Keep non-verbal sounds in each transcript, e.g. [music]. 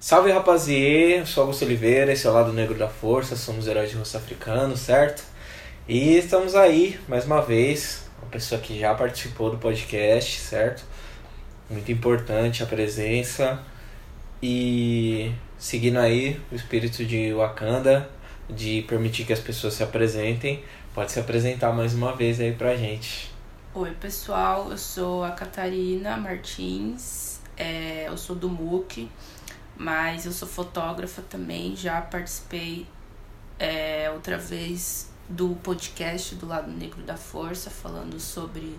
Salve rapaziê, sou Augusto Oliveira, esse é o Lado Negro da Força, somos heróis de rosto africano, certo? E estamos aí, mais uma vez, uma pessoa que já participou do podcast, certo? Muito importante a presença. E seguindo aí o espírito de Wakanda, de permitir que as pessoas se apresentem, pode se apresentar mais uma vez aí pra gente. Oi pessoal, eu sou a Catarina Martins, é, eu sou do MUC, mas eu sou fotógrafa também, já participei é, outra vez do podcast do Lado Negro da Força, falando sobre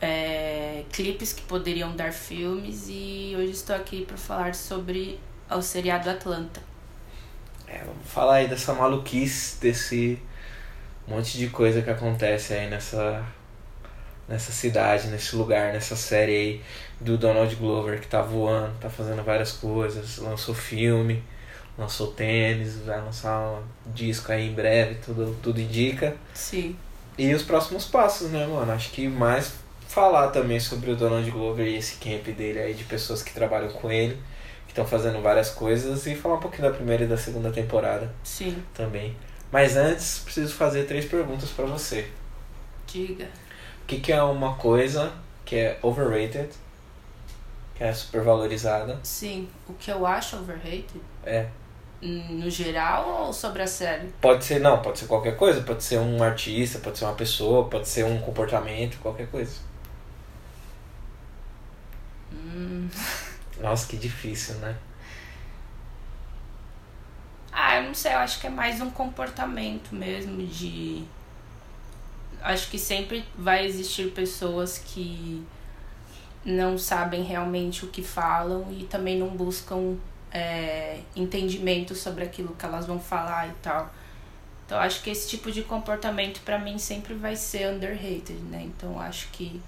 é, clipes que poderiam dar filmes e hoje estou aqui para falar sobre o seriado Atlanta. É, vamos falar aí dessa maluquice, desse monte de coisa que acontece aí nessa nessa cidade, nesse lugar, nessa série aí do Donald Glover que tá voando, tá fazendo várias coisas, lançou filme, lançou tênis, vai lançar um disco aí em breve, tudo, tudo indica. Sim. E os próximos passos, né, mano? Acho que mais falar também sobre o Donald Glover e esse camp dele aí de pessoas que trabalham com ele, que estão fazendo várias coisas e falar um pouquinho da primeira e da segunda temporada Sim. também. Mas antes, preciso fazer três perguntas para você. Diga. O que, que é uma coisa que é overrated, é supervalorizada? Sim. O que eu acho overrated? É. No geral ou sobre a série? Pode ser, não, pode ser qualquer coisa. Pode ser um artista, pode ser uma pessoa, pode ser um comportamento, qualquer coisa. Hum. [laughs] Nossa, que difícil, né? Ah, eu não sei, eu acho que é mais um comportamento mesmo de. Acho que sempre vai existir pessoas que não sabem realmente o que falam e também não buscam é, entendimento sobre aquilo que elas vão falar e tal. Então acho que esse tipo de comportamento para mim sempre vai ser underrated, né? Então acho que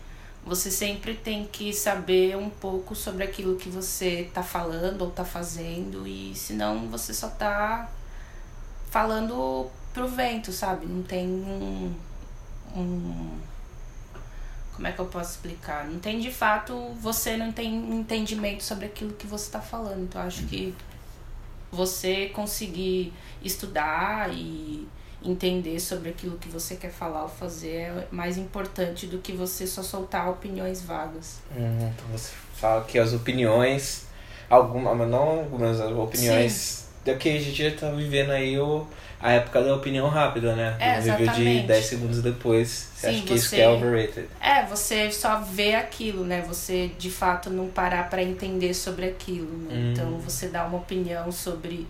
você sempre tem que saber um pouco sobre aquilo que você tá falando ou tá fazendo e senão você só tá falando pro vento, sabe? Não tem um, um como é que eu posso explicar? Não tem de fato, você não tem entendimento sobre aquilo que você está falando. Então acho que você conseguir estudar e entender sobre aquilo que você quer falar ou fazer é mais importante do que você só soltar opiniões vagas. Hum, então você fala que as opiniões, algumas, mas não algumas as opiniões Sim. da que a gente já tá vivendo aí o, a época da opinião rápida, né? É, Um review de exatamente. 10 segundos depois. Você Sim, acha que isso você- que é overrated? É, você só vê aquilo, né? Você de fato não parar para entender sobre aquilo. Né? Hum. Então você dá uma opinião sobre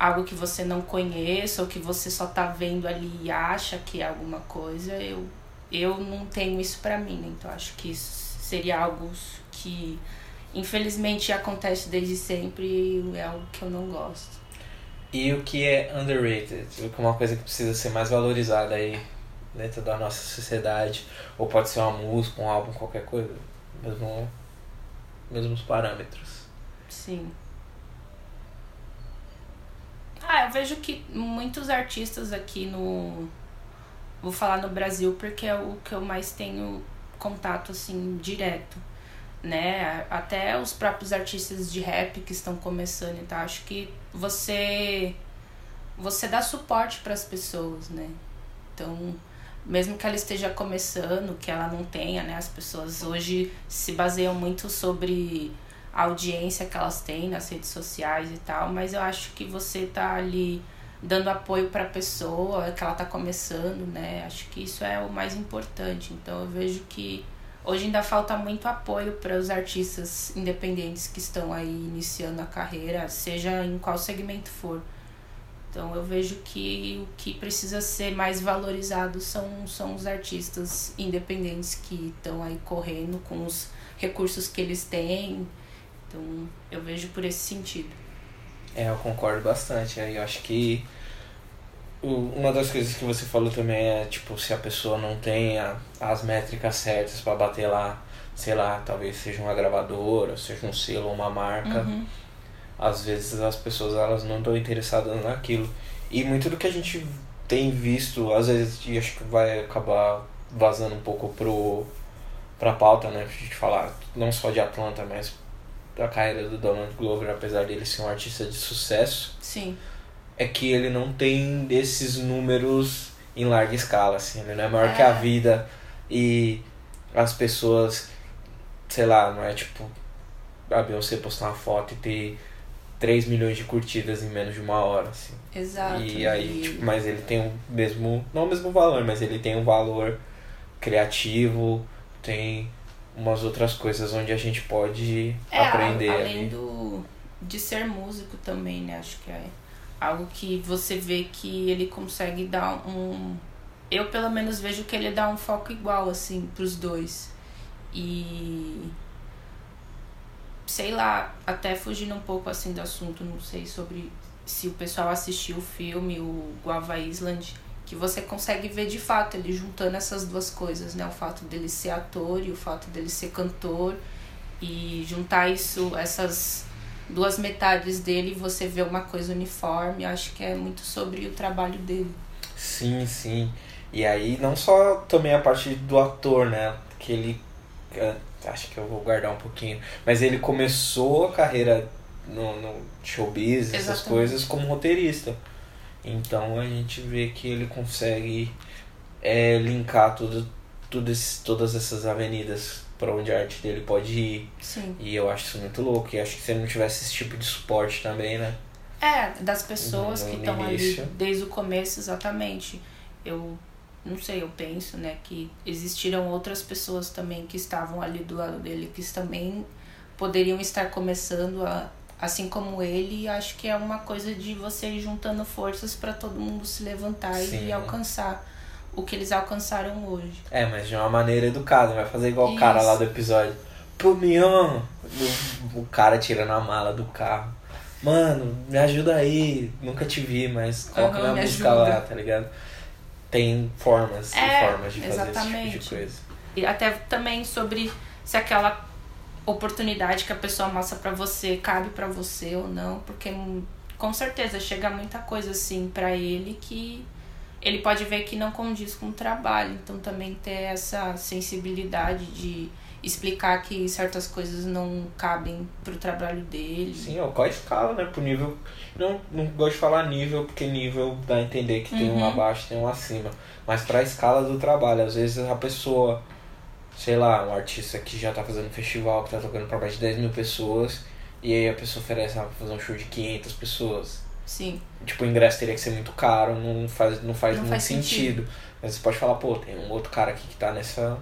algo que você não conheça ou que você só tá vendo ali e acha que é alguma coisa. Eu, eu não tenho isso para mim, né? Então acho que isso seria algo que infelizmente acontece desde sempre e é algo que eu não gosto. E o que é underrated? O que é uma coisa que precisa ser mais valorizada aí dentro da nossa sociedade? Ou pode ser uma música, um álbum, qualquer coisa? Mesmo, mesmos parâmetros. Sim. Ah, eu vejo que muitos artistas aqui no. Vou falar no Brasil porque é o que eu mais tenho contato assim direto. Né? Até os próprios artistas de rap que estão começando e tal. Acho que você. Você dá suporte para as pessoas, né? Então, mesmo que ela esteja começando, que ela não tenha, né? As pessoas hoje se baseiam muito sobre a audiência que elas têm nas redes sociais e tal, mas eu acho que você tá ali dando apoio para a pessoa, que ela tá começando, né? Acho que isso é o mais importante. Então eu vejo que hoje ainda falta muito apoio para os artistas independentes que estão aí iniciando a carreira, seja em qual segmento for. Então eu vejo que o que precisa ser mais valorizado são, são os artistas independentes que estão aí correndo com os recursos que eles têm. Então eu vejo por esse sentido. É, eu concordo bastante. Aí eu acho que uma das coisas que você falou também é, tipo, se a pessoa não tem a- as métricas certas para bater lá, sei lá, talvez seja uma gravadora, seja um selo uma marca, Uhum. às vezes as pessoas elas não estão interessadas naquilo. E muito do que a gente tem visto, às vezes, e acho que vai acabar vazando um pouco pro pra pauta, né? Pra gente falar não só de Atlanta, mas da carreira do Donald Glover, apesar dele ser um artista de sucesso, Sim. É que ele não tem desses números em larga escala, assim. Ele não é maior que a É. vida e as pessoas, sei lá, não é tipo a Beyoncé postar uma foto e ter 3 milhões de curtidas em menos de uma hora, assim. Exato. E aí, E- tipo, mas ele tem o mesmo, não o mesmo valor, mas ele tem um valor criativo, tem umas outras coisas onde a gente pode É, aprender além ali. do de ser músico também, né? Acho que é algo que você vê que ele consegue dar um eu pelo menos vejo que ele dá um foco igual assim pros dois. E sei lá, até fugindo um pouco assim do assunto, não sei sobre se o pessoal assistiu o filme, o Guava Island, que você consegue ver de fato ele juntando essas duas coisas, né? O fato dele ser ator e o fato dele ser cantor e juntar isso, essas duas metades dele, você vê uma coisa uniforme, eu acho que é muito sobre o trabalho dele. Sim, sim. E aí não só também a parte do ator, né? Que ele. eh, Acho que eu vou guardar um pouquinho. Mas ele começou a carreira no, no showbiz, essas Exatamente. coisas, como roteirista. Então a gente vê que ele consegue é, linkar tudo, tudo esse, todas essas avenidas para onde a arte dele pode ir. Sim. E eu acho isso muito louco. E acho que se ele não tivesse esse tipo de suporte também, né? É, das pessoas No- que estão ali desde o começo, exatamente. Eu não sei, eu penso, né, que existiram outras pessoas também que estavam ali do lado dele, que também poderiam estar começando a assim como ele, e acho que é uma coisa de você ir juntando forças para todo mundo se levantar Sim. e alcançar o que eles alcançaram hoje. É, mas de uma maneira educada, não vai fazer igual o cara Isso. lá do episódio. Pô, Mion! O, o cara tirando a mala do carro. Mano, me ajuda aí. Nunca te vi, mas coloca Aham, minha música ajuda. lá, tá ligado? Tem formas É, formas de fazer esse tipo exatamente. de coisa. E até também sobre se aquela oportunidade que a pessoa mostra pra você cabe pra você ou não, porque com certeza chega muita coisa assim pra ele que ele pode ver que não condiz com o trabalho, então também ter essa sensibilidade de explicar que certas coisas não cabem pro trabalho dele. Sim, ó, qual a escala, né? Pro nível. Não, não gosto de falar nível, porque nível dá a entender que tem um Uhum. abaixo tem um acima. Mas pra escala do trabalho, às vezes a pessoa, sei lá, um artista que já tá fazendo festival, que tá tocando pra mais de 10 mil pessoas, e aí a pessoa oferece ah, pra fazer um show de 500 pessoas. Sim. Tipo, o ingresso teria que ser muito caro, não faz, não faz Não muito faz sentido. Mas você pode falar, pô, tem um outro cara aqui que tá nessa,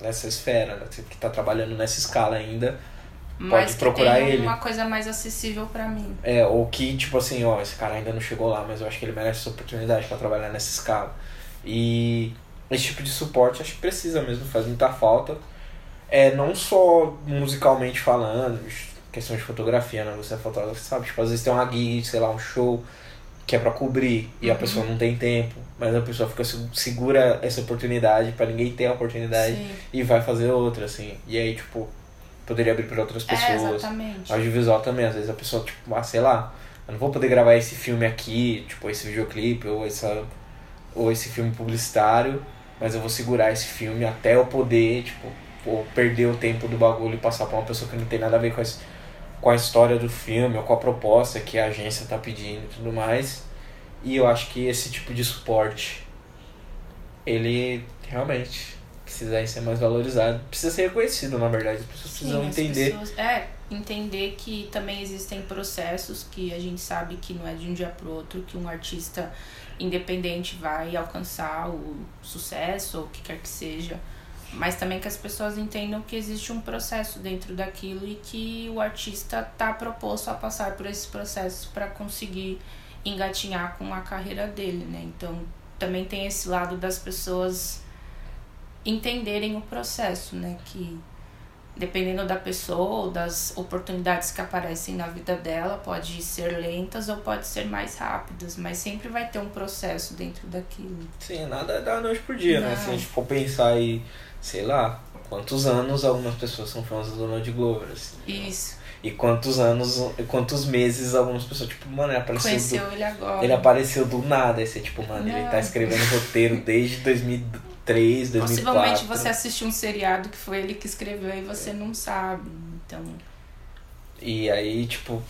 nessa esfera, né? que tá trabalhando nessa escala ainda. Mas que procurar tenha ele. uma coisa mais acessível pra mim. É, ou que, tipo assim, ó, esse cara ainda não chegou lá, mas eu acho que ele merece essa oportunidade pra trabalhar nessa escala. E esse tipo de suporte acho que precisa mesmo, faz muita falta. É, não só musicalmente falando, questão de fotografia, né? Você é fotógrafo, sabe? Tipo, às vezes tem uma gig, sei lá, um show que é pra cobrir e a Uhum. pessoa não tem tempo, mas a pessoa fica se- segura essa oportunidade pra ninguém ter a oportunidade Sim. e vai fazer outra, assim. E aí, tipo, poderia abrir pra outras É, pessoas. exatamente. Audiovisual também, às vezes a pessoa, tipo, ah, sei lá, eu não vou poder gravar esse filme aqui, tipo, esse videoclipe, ou, essa, ou esse filme publicitário, mas eu vou segurar esse filme até eu poder, tipo, ou perder o tempo do bagulho e passar pra uma pessoa que não tem nada a ver com a, his- com a história do filme, ou com a proposta que a agência tá pedindo e tudo mais. E eu acho que esse tipo de suporte, ele realmente precisa ser mais valorizado. Precisa ser reconhecido, na verdade. As pessoas precisam Sim, entender. pessoas- é, entender que também existem processos que a gente sabe que não é de um dia pro outro que um artista independente vai alcançar o sucesso ou o que quer que seja. Mas também que as pessoas entendam que existe um processo dentro daquilo e que o artista está proposto a passar por esse processo para conseguir engatinhar com a carreira dele, né? Então também tem esse lado das pessoas entenderem o processo, né? Que dependendo da pessoa ou das oportunidades que aparecem na vida dela, pode ser lentas ou pode ser mais rápidas, mas sempre vai ter um processo dentro daquilo. Sim, nada é da noite pro dia, né? Não. Se a gente for pensar aí, sei lá, quantos anos algumas pessoas são fãs do Donald Glover, assim. Isso. E quantos anos, quantos meses algumas pessoas, tipo, mano, ele apareceu Conheceu do, ele agora. ele apareceu do nada. Aí você, tipo, mano, ele Não. tá escrevendo roteiro desde 2003, 2004. Possivelmente você assistiu um seriado que foi ele que escreveu e você não sabe. Então, E aí, tipo,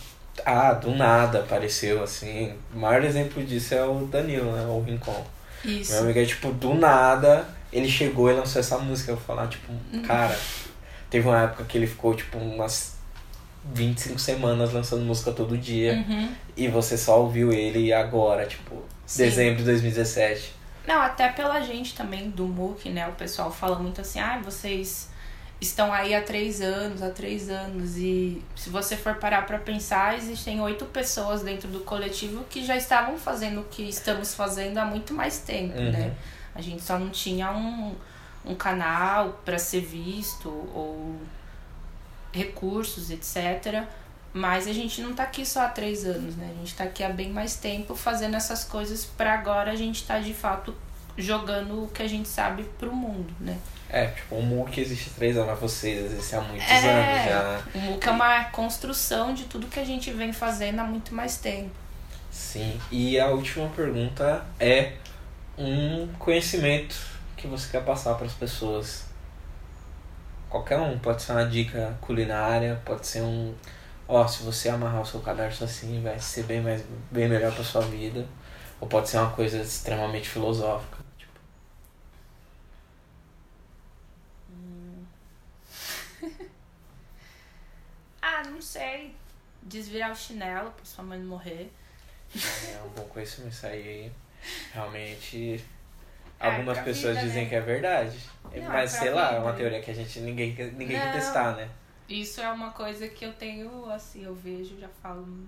ah, do nada apareceu, assim. O maior exemplo disso é o Danilo, né? O Rincon. Isso. Meu amigo é, tipo, do nada, ele chegou e lançou essa música. Eu falar, tipo, Uhum. cara, teve uma época que ele ficou, tipo, umas 25 semanas lançando música todo dia. Uhum. E você só ouviu ele agora, tipo, Sim. dezembro de 2017. Não, até pela gente também do MOOC, né? O pessoal fala muito assim, ah, vocês estão aí há três anos, há três anos. E se você for parar pra pensar, existem oito pessoas dentro do coletivo que já estavam fazendo o que estamos fazendo há muito mais tempo, Uhum. né? A gente só não tinha um, um canal para ser visto ou recursos, etc. Mas a gente não tá aqui só há três anos, né? A gente tá aqui há bem mais tempo fazendo essas coisas para agora a gente tá de fato jogando o que a gente sabe pro mundo, né? É, tipo, o MOOC existe há três anos, mas vocês existem há muitos É. anos já. O MOOC é uma construção de tudo que a gente vem fazendo há muito mais tempo. Sim. E a última pergunta é um conhecimento que você quer passar para as pessoas. Qualquer um, pode ser uma dica culinária, pode ser um. Ó, se você amarrar o seu cadarço assim, vai ser bem, mais, bem melhor para sua vida. Ou pode ser uma coisa extremamente filosófica. Tipo, [laughs] Ah, não sei. Desvirar o chinelo pra sua mãe não morrer. é um bom conhecimento isso aí. Realmente. É, Algumas pra pessoas vida, dizem né? que é verdade. Não, Mas é sei lá, é vida. uma teoria que a gente ninguém, ninguém quer testar, né? Isso é uma coisa que eu tenho, assim, eu vejo, já falo. "Hum,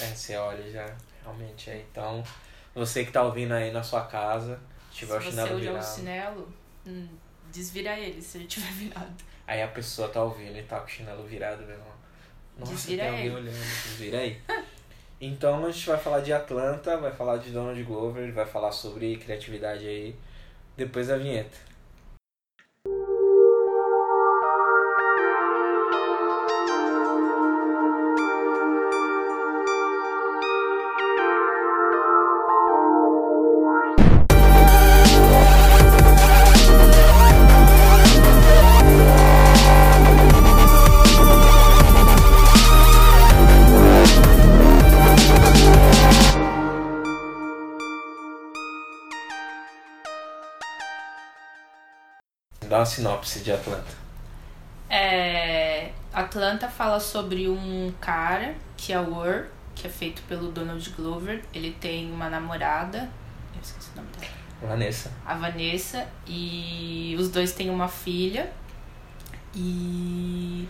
É, você olha já, realmente é. Então, você que tá ouvindo aí na sua casa, Se tiver o você chinelo usa o virado. chinelo, hum, desvira ele se ele tiver [laughs] virado. Aí a pessoa tá ouvindo e tá com o chinelo virado, vendo? Nossa, Desvira tem alguém ele. olhando, desvira aí. [laughs] Então a gente vai falar de Atlanta, vai falar de Donald Glover, vai falar sobre criatividade aí, depois da vinheta. Dá uma sinopse de Atlanta. É, Atlanta fala sobre um cara que é o Ur, que é feito pelo Donald Glover. Ele tem uma namorada, eu esqueci o nome dela, Vanessa. a Vanessa, e os dois têm uma filha. E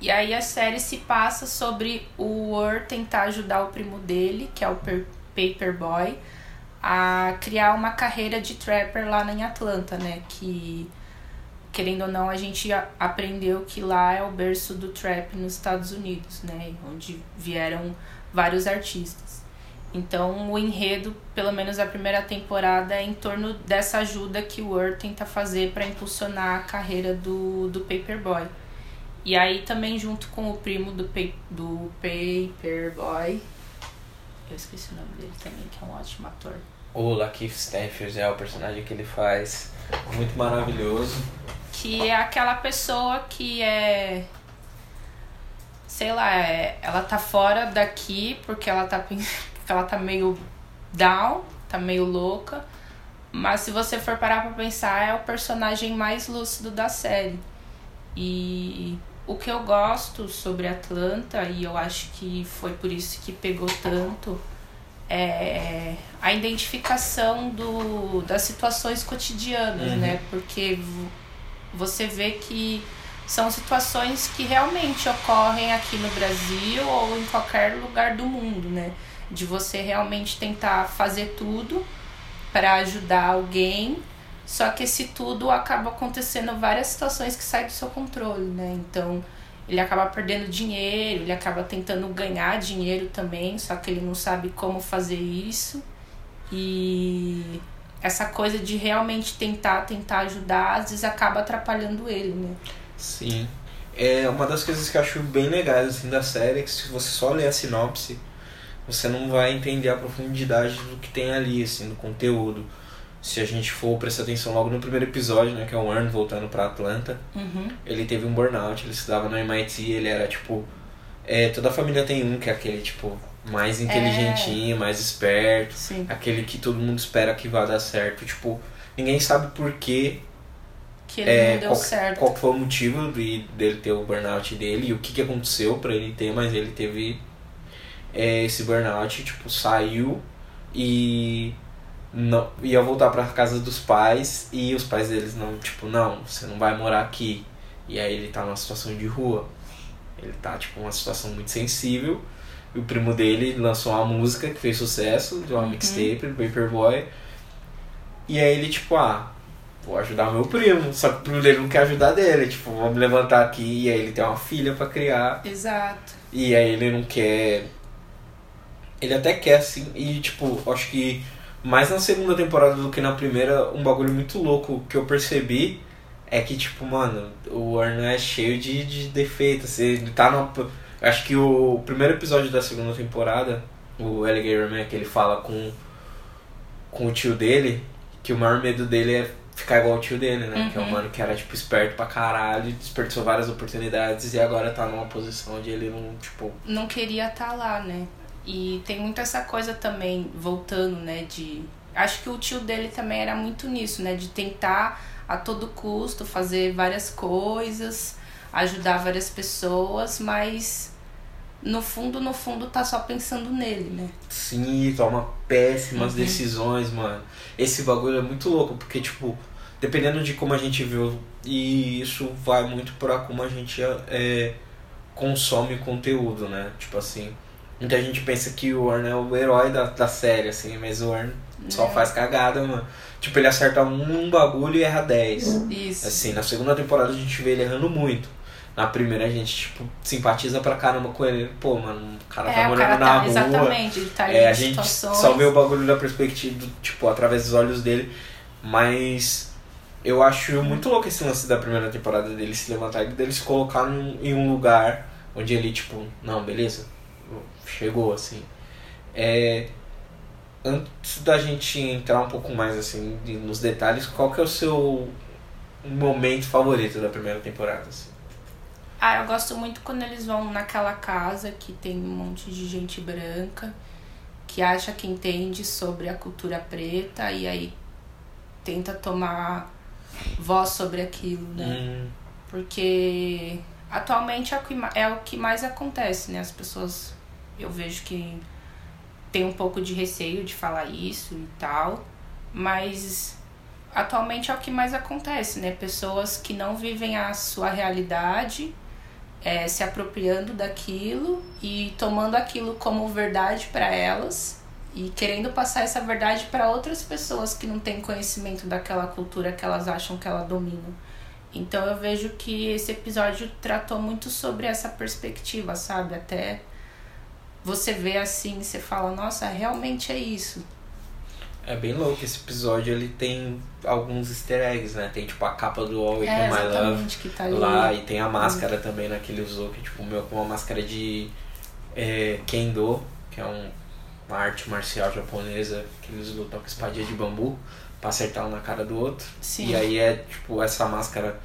e aí a série se passa sobre o Ur tentar ajudar o primo dele, que é o Per- Paperboy, a criar uma carreira de trapper lá em Atlanta, né? Que querendo ou não, a gente aprendeu que lá é o berço do trap nos Estados Unidos, né? Onde vieram vários artistas. Então, o enredo, pelo menos a primeira temporada, é em torno dessa ajuda que o Ur tenta fazer para impulsionar a carreira do, do Paperboy. E aí também junto com o primo do, do Paperboy, eu esqueci o nome dele também, que é um ótimo ator. O Lakeith Stanfield é o personagem que ele faz, muito maravilhoso. Que é aquela pessoa que é sei lá, é, ela tá fora daqui porque ela tá [laughs] porque ela tá meio down, tá meio louca. Mas se você for parar pra pensar, é o personagem mais lúcido da série. E o que eu gosto sobre Atlanta, e eu acho que foi por isso que pegou tanto, é a identificação do, das situações cotidianas, Uhum. né? Porque você vê que são situações que realmente ocorrem aqui no Brasil ou em qualquer lugar do mundo, né? De você realmente tentar fazer tudo para ajudar alguém, só que esse tudo acaba acontecendo várias situações que saem do seu controle, né? Então, ele acaba perdendo dinheiro, ele acaba tentando ganhar dinheiro também, só que ele não sabe como fazer isso. E essa coisa de realmente tentar, tentar ajudar, às vezes acaba atrapalhando ele, né? Sim. É uma das coisas que eu acho bem legais assim, da série é que se você só ler a sinopse, você não vai entender a profundidade do que tem ali, assim, do conteúdo. Se a gente for prestar atenção logo no primeiro episódio, né, que é o Earn voltando pra Atlanta, Uhum. ele teve um burnout, ele estudava no MIT, ele era tipo é, toda a família tem um que é aquele, tipo, mais inteligentinho, mais esperto. Sim. Aquele que todo mundo espera que vá dar certo. Tipo, ninguém sabe por que Que ele é, não deu qual, certo. qual foi o motivo de, dele ter o burnout dele e o que, que aconteceu pra ele ter, mas ele teve é, esse burnout, tipo, saiu e não ia voltar pra casa dos pais e os pais deles não, tipo, não, você não vai morar aqui. E aí ele tá numa situação de rua. Ele tá, tipo, numa situação muito sensível. E o primo dele lançou uma música que fez sucesso, de uma mixtape, do Paperboy. E aí ele, tipo, ah, vou ajudar meu primo. Só que o primo dele não quer ajudar dele. Tipo, vamos levantar aqui. E aí ele tem uma filha pra criar. Exato. E aí ele não quer. Ele até quer, assim. E, tipo, acho que mais na segunda temporada do que na primeira, um bagulho muito louco que eu percebi é que, tipo, mano, o Arno é cheio de, de defeitos. Ele tá no. Acho que o primeiro episódio da segunda temporada, o Alligator Man, que ele fala com, com o tio dele, que o maior medo dele é ficar igual o tio dele, né? Que é um Uhum. mano que era, tipo, esperto pra caralho, desperdiçou várias oportunidades e agora tá numa posição onde ele não, tipo. não queria estar lá, né? E tem muito essa coisa também, voltando, né, de... Acho que o tio dele também era muito nisso, né? De tentar a todo custo fazer várias coisas, ajudar várias pessoas, mas no fundo, no fundo, tá só pensando nele, né? Sim, toma péssimas Uhum. decisões, mano. Esse bagulho é muito louco, porque, tipo, dependendo de como a gente viu, e isso vai muito pra como a gente é, consome conteúdo, né? Tipo assim, muita gente pensa que o Warren é o herói da, da série, assim, mas o Warren só É. faz cagada, mano. Tipo, ele acerta um, bagulho e erra 10. Isso. Assim, na segunda temporada a gente vê ele errando muito. Na primeira a gente, tipo, simpatiza pra caramba com ele. Pô, mano, o cara tá é, o morando cara na tá, rua. exatamente, ele tá ali É, a gente situações... só vê o bagulho da perspectiva, tipo, através dos olhos dele. Mas eu acho muito louco esse lance da primeira temporada dele se levantar e dele se colocar num, em um lugar onde ele, tipo, não, beleza, chegou, assim. É, antes da gente entrar um pouco mais, assim, nos detalhes, qual que é o seu momento favorito da primeira temporada, assim? Ah, eu gosto muito quando eles vão naquela casa que tem um monte de gente branca que acha que entende sobre a cultura preta e aí tenta tomar voz sobre aquilo, né? Hum, Porque atualmente é o, que, é o que mais acontece, né? As pessoas, eu vejo que tem um pouco de receio de falar isso e tal, mas atualmente é o que mais acontece, né? Pessoas que não vivem a sua realidade, é, se apropriando daquilo e tomando aquilo como verdade para elas e querendo passar essa verdade para outras pessoas que não têm conhecimento daquela cultura que elas acham que ela dominam. Então eu vejo que esse episódio tratou muito sobre essa perspectiva, sabe? Até você vê assim, você fala, nossa, realmente é isso. É bem louco, esse episódio ele tem alguns easter eggs, né? Tem tipo a capa do All é My Love tá lá e tem a máscara também né, que ele usou, que tipo meu, uma máscara de é, Kendo, que é um, uma arte marcial japonesa que eles lutam com espadinha de bambu pra acertar um na cara do outro. Sim. E aí é tipo essa máscara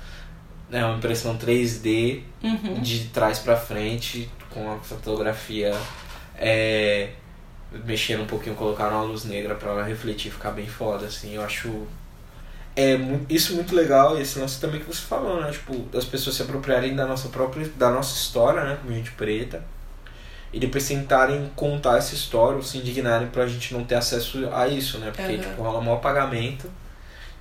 é uma impressão 3D Uhum. de trás pra frente, com a fotografia é, mexendo um pouquinho, colocaram uma luz negra pra ela refletir, ficar bem foda, assim, eu acho é isso muito legal, e esse lance também que você falou, né, tipo, das pessoas se apropriarem da nossa própria, da nossa história, né, como gente preta, e depois tentarem contar essa história ou se indignarem pra gente não ter acesso a isso, né, porque, Uhum. tipo, rola um apagamento,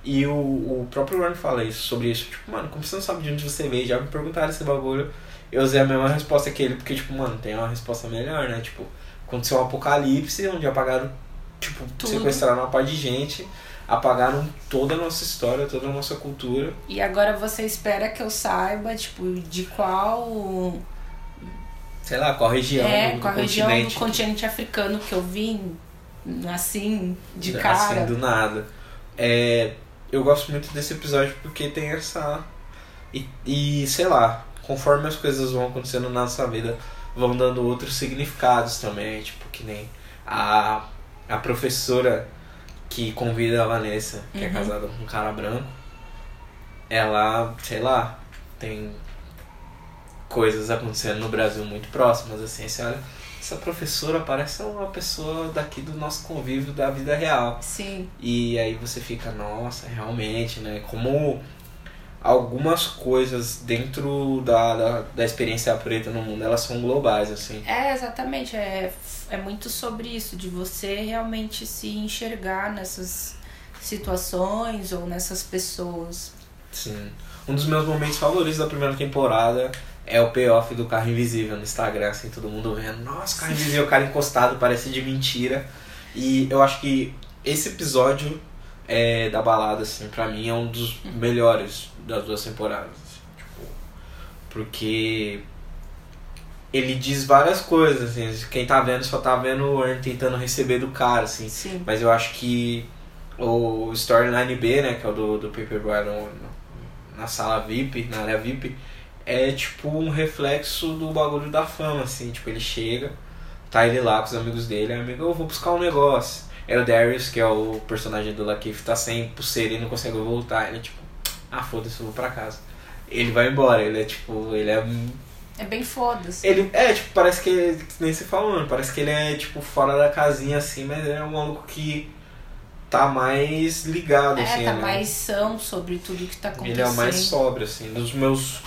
e o, o próprio Ron fala isso, sobre isso, tipo, mano, como você não sabe de onde você veio, já me perguntaram esse bagulho, eu usei a mesma resposta que ele, porque, tipo, mano, tem uma resposta melhor, né? Tipo, aconteceu um apocalipse onde apagaram, tipo, Tudo. sequestraram uma parte de gente, apagaram toda a nossa história, toda a nossa cultura. E agora você espera que eu saiba, tipo, de qual Sei lá, qual região é, do, qual região continente. do continente africano que eu vim, assim, de assim, cara. do nada. É, eu gosto muito desse episódio porque tem essa. E, e sei lá, conforme as coisas vão acontecendo na nossa vida, vão dando outros significados também. Tipo, que nem a, a professora que convida a Vanessa, que é Uhum. casada com um cara branco, ela, sei lá, tem coisas acontecendo no Brasil muito próximas, assim, você olha, essa professora parece uma pessoa daqui do nosso convívio da vida real. Sim. E aí você fica, nossa, realmente, né? Como algumas coisas dentro da, da, da experiência preta no mundo, elas são globais, assim. É, exatamente. É, é muito sobre isso, de você realmente se enxergar nessas situações ou nessas pessoas. Sim. Um dos meus momentos favoritos da primeira temporada é o payoff do carro invisível no Instagram, assim, todo mundo vendo. Nossa, carro invisível, o cara encostado, parece de mentira. E eu acho que esse episódio é, da balada, assim, pra mim é um dos melhores das duas temporadas. assim, tipo, porque ele diz várias coisas, assim, quem tá vendo só tá vendo o Earn tentando receber do cara, assim. Sim. Mas eu acho que o Storyline B, né, que é o do, do Paperboy no, na sala VIP, na área VIP, é tipo um reflexo do bagulho da fama, assim, tipo, ele chega, tá ele lá com os amigos dele, amigo, eu vou buscar um negócio. É o Darius, que é o personagem do Lakeith, tá sem pulseira e não consegue voltar. Ele tipo, ah, foda-se, eu vou pra casa. Ele vai embora, ele é tipo, ele é. É bem foda-se. Ele é, tipo, parece que. Nem se falando, parece que ele é, tipo, fora da casinha assim, mas é um maluco que tá mais ligado, É, assim, tá né? mais são sobre tudo que tá acontecendo. Ele é o mais sóbrio, assim. Nos meus.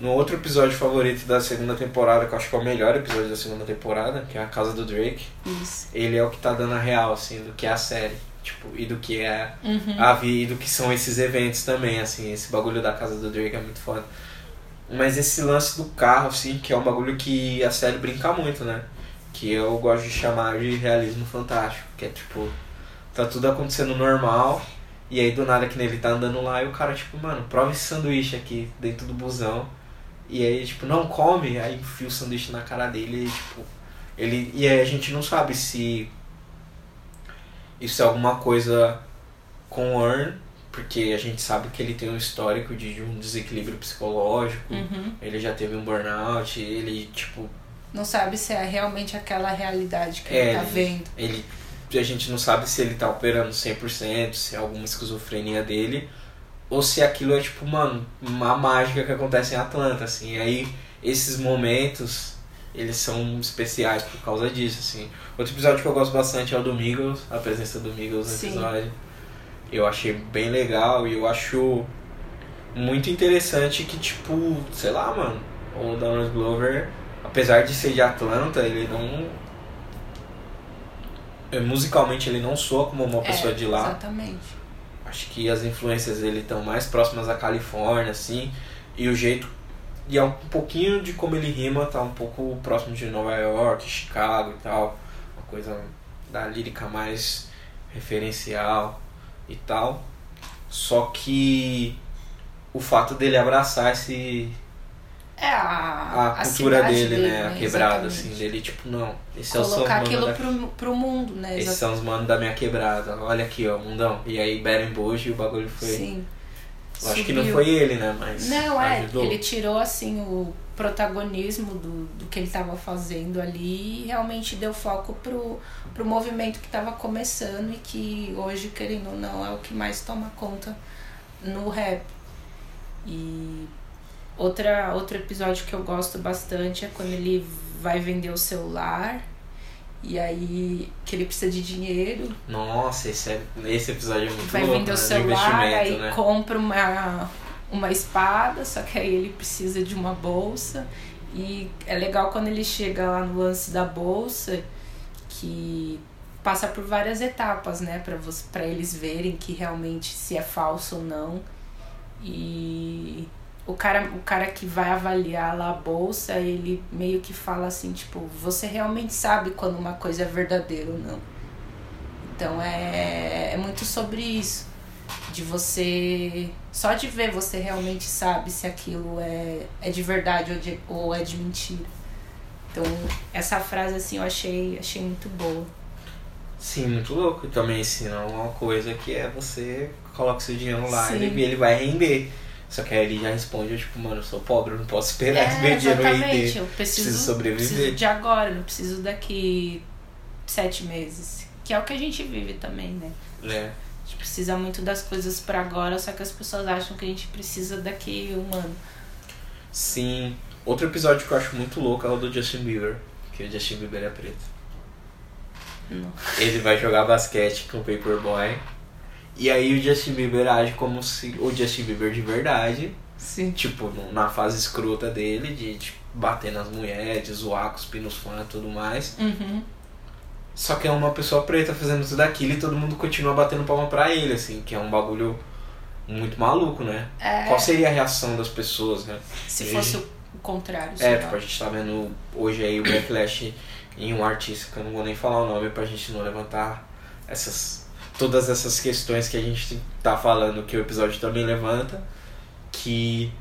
No outro episódio favorito da segunda temporada, que eu acho que é o melhor episódio da segunda temporada, que é a casa do Drake, Isso. ele é o que tá dando a real, assim, do que é a série. Tipo, e do que é Uhum. a vida e do que são esses eventos também, assim, esse bagulho da casa do Drake é muito foda. Mas esse lance do carro, assim, que é um bagulho que a série brinca muito, né? Que eu gosto de chamar de realismo fantástico, que é tipo, tá tudo acontecendo normal, e aí do nada que nem ele tá andando lá e o cara, tipo, mano, prova esse sanduíche aqui dentro do busão. E aí, tipo, não come, aí enfia o sanduíche na cara dele e, tipo, ele. E aí a gente não sabe se isso é alguma coisa com o Earn, porque a gente sabe que ele tem um histórico de, de um desequilíbrio psicológico, Uhum. ele já teve um burnout, ele, tipo, Não sabe se é realmente aquela realidade que É, ele tá ele- vendo. ele. A gente não sabe se ele tá operando 100%, se é alguma esquizofrenia dele, ou se aquilo é tipo, mano, uma mágica que acontece em Atlanta, assim. E aí, esses momentos, eles são especiais por causa disso, assim. Outro episódio que eu gosto bastante é o do Migos, a presença do Migos no Sim. episódio. Eu achei bem legal e eu acho muito interessante que, tipo, sei lá, mano, o Donald Glover, apesar de ser de Atlanta, ele não. eh, Musicalmente ele não soa como uma pessoa é, de lá. Exatamente. Acho que as influências dele estão mais próximas à Califórnia, assim, e o jeito. E é um pouquinho de como ele rima, tá um pouco próximo de Nova York, Chicago e tal. Uma coisa da lírica mais referencial e tal. Só que o fato dele abraçar esse, É a, a, cultura cidade dele, né? A quebrada, Exatamente. assim, dele, tipo, não. Esse é o Colocar aquilo da pro, pro mundo, né? esses Exatamente. são os manos da minha quebrada. Olha aqui, ó, mundão. E aí Beren Bush e o bagulho foi. Sim. Eu acho que não foi ele, né? Mas Não, é, ajudou. ele tirou assim o protagonismo do, do que ele estava fazendo ali e realmente deu foco pro, pro movimento que estava começando e que hoje, querendo ou não, é o que mais toma conta no rap. E outra, outro episódio que eu gosto bastante é quando ele vai vender o celular e aí que ele precisa de dinheiro Nossa, esse, é, esse episódio é muito vai louco, vender né? o celular, aí né? compra uma, uma espada, só que aí ele precisa de uma bolsa. E é legal quando ele chega lá no lance da bolsa, que passa por várias etapas, né, para para eles verem que realmente se é falso ou não. E o cara, o cara que vai avaliar lá a bolsa, ele meio que fala assim, tipo, você realmente sabe quando uma coisa é verdadeira ou não. Então é, é muito sobre isso. De você. Só de ver você realmente sabe se aquilo é, é de verdade ou, de, ou é de mentira. Então, essa frase assim eu achei, achei muito boa. Sim, muito louco. E também ensina uma coisa que é você coloca seu dinheiro lá e ele, ele vai render. Só que aí ele já responde, tipo, mano, eu sou pobre, eu não posso esperar que meu dinheiro render. É, eu preciso, Preciso sobreviver. preciso de agora, não preciso daqui sete meses. Que é o que a gente vive também, né? É. A gente precisa muito das coisas pra agora, só que as pessoas acham que a gente precisa daqui um ano. Sim. Outro episódio que eu acho muito louco é o do Justin Bieber. Que o Justin Bieber é preto. Não. Ele vai jogar basquete com o Paperboy. E aí o Justin Bieber age como se o Justin Bieber de verdade, Sim. tipo, na fase escrota dele, de tipo, bater nas mulheres, de zoar, cuspir nos fãs e tudo mais. Uhum. Só que é uma pessoa preta fazendo tudo aquilo e todo mundo continua batendo palma pra ele, assim, que é um bagulho muito maluco, né? É, Qual seria a reação das pessoas, né? se Hoje- fosse o contrário. É, tipo, a gente tá vendo hoje aí o backlash em um artista que eu não vou nem falar o nome pra gente não levantar essas todas essas questões que a gente tá falando que o episódio também levanta que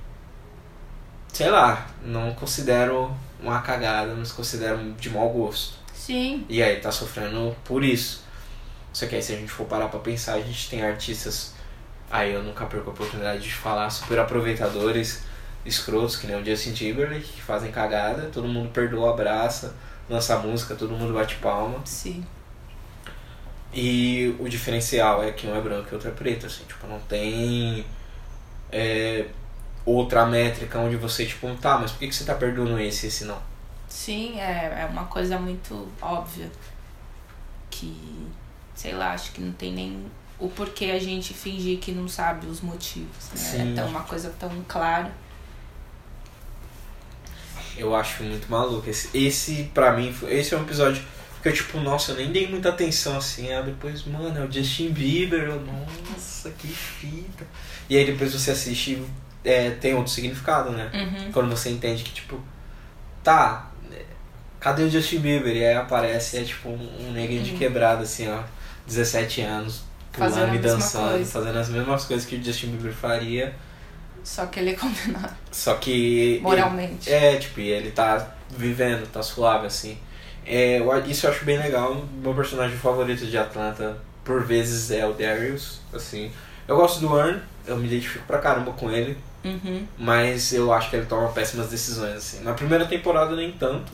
sei lá, não considero uma cagada, mas considero de mau gosto. Sim. E aí tá sofrendo por isso. Só que aí se a gente for parar pra pensar, a gente tem artistas. Aí eu nunca perco a oportunidade de falar super aproveitadores, escrotos, que nem o Justin Timberlake, que fazem cagada, todo mundo perdoa, abraça, lança música, todo mundo bate palma. Sim. E o diferencial é que um é branco e outro é preto, assim, tipo, não tem é, outra métrica onde você, tipo, tá, mas por que, que você tá perdoando esse e esse não? Sim, é, é uma coisa muito óbvia. Que, sei lá, acho que não tem nem o porquê a gente fingir que não sabe os motivos. Né? Sim. É tão, uma coisa tão clara. Eu acho muito maluco. Esse, esse pra mim, esse é um episódio eu, tipo, nossa, eu nem dei muita atenção assim. Aí depois, mano, é o Justin Bieber. Eu, nossa, que fita. E aí depois você assiste, é, tem outro significado, né? Uhum. Quando você entende que, tipo, tá, é, cadê o Justin Bieber? E aí aparece, é tipo um, um neguinho de Uhum. quebrada, assim, ó, 17 anos, pulando e dançando, fazendo as mesmas coisas que o Justin Bieber faria. Só que ele é condenado Só que. moralmente. É, tipo, e ele tá vivendo, tá suave, assim. É, a- isso eu acho bem legal. Meu personagem favorito de Atlanta, por vezes, é o Darius, assim. Eu gosto do Earn, eu me identifico pra caramba com ele, Uhum. mas eu acho que ele toma péssimas decisões, assim. Na primeira temporada, nem tanto.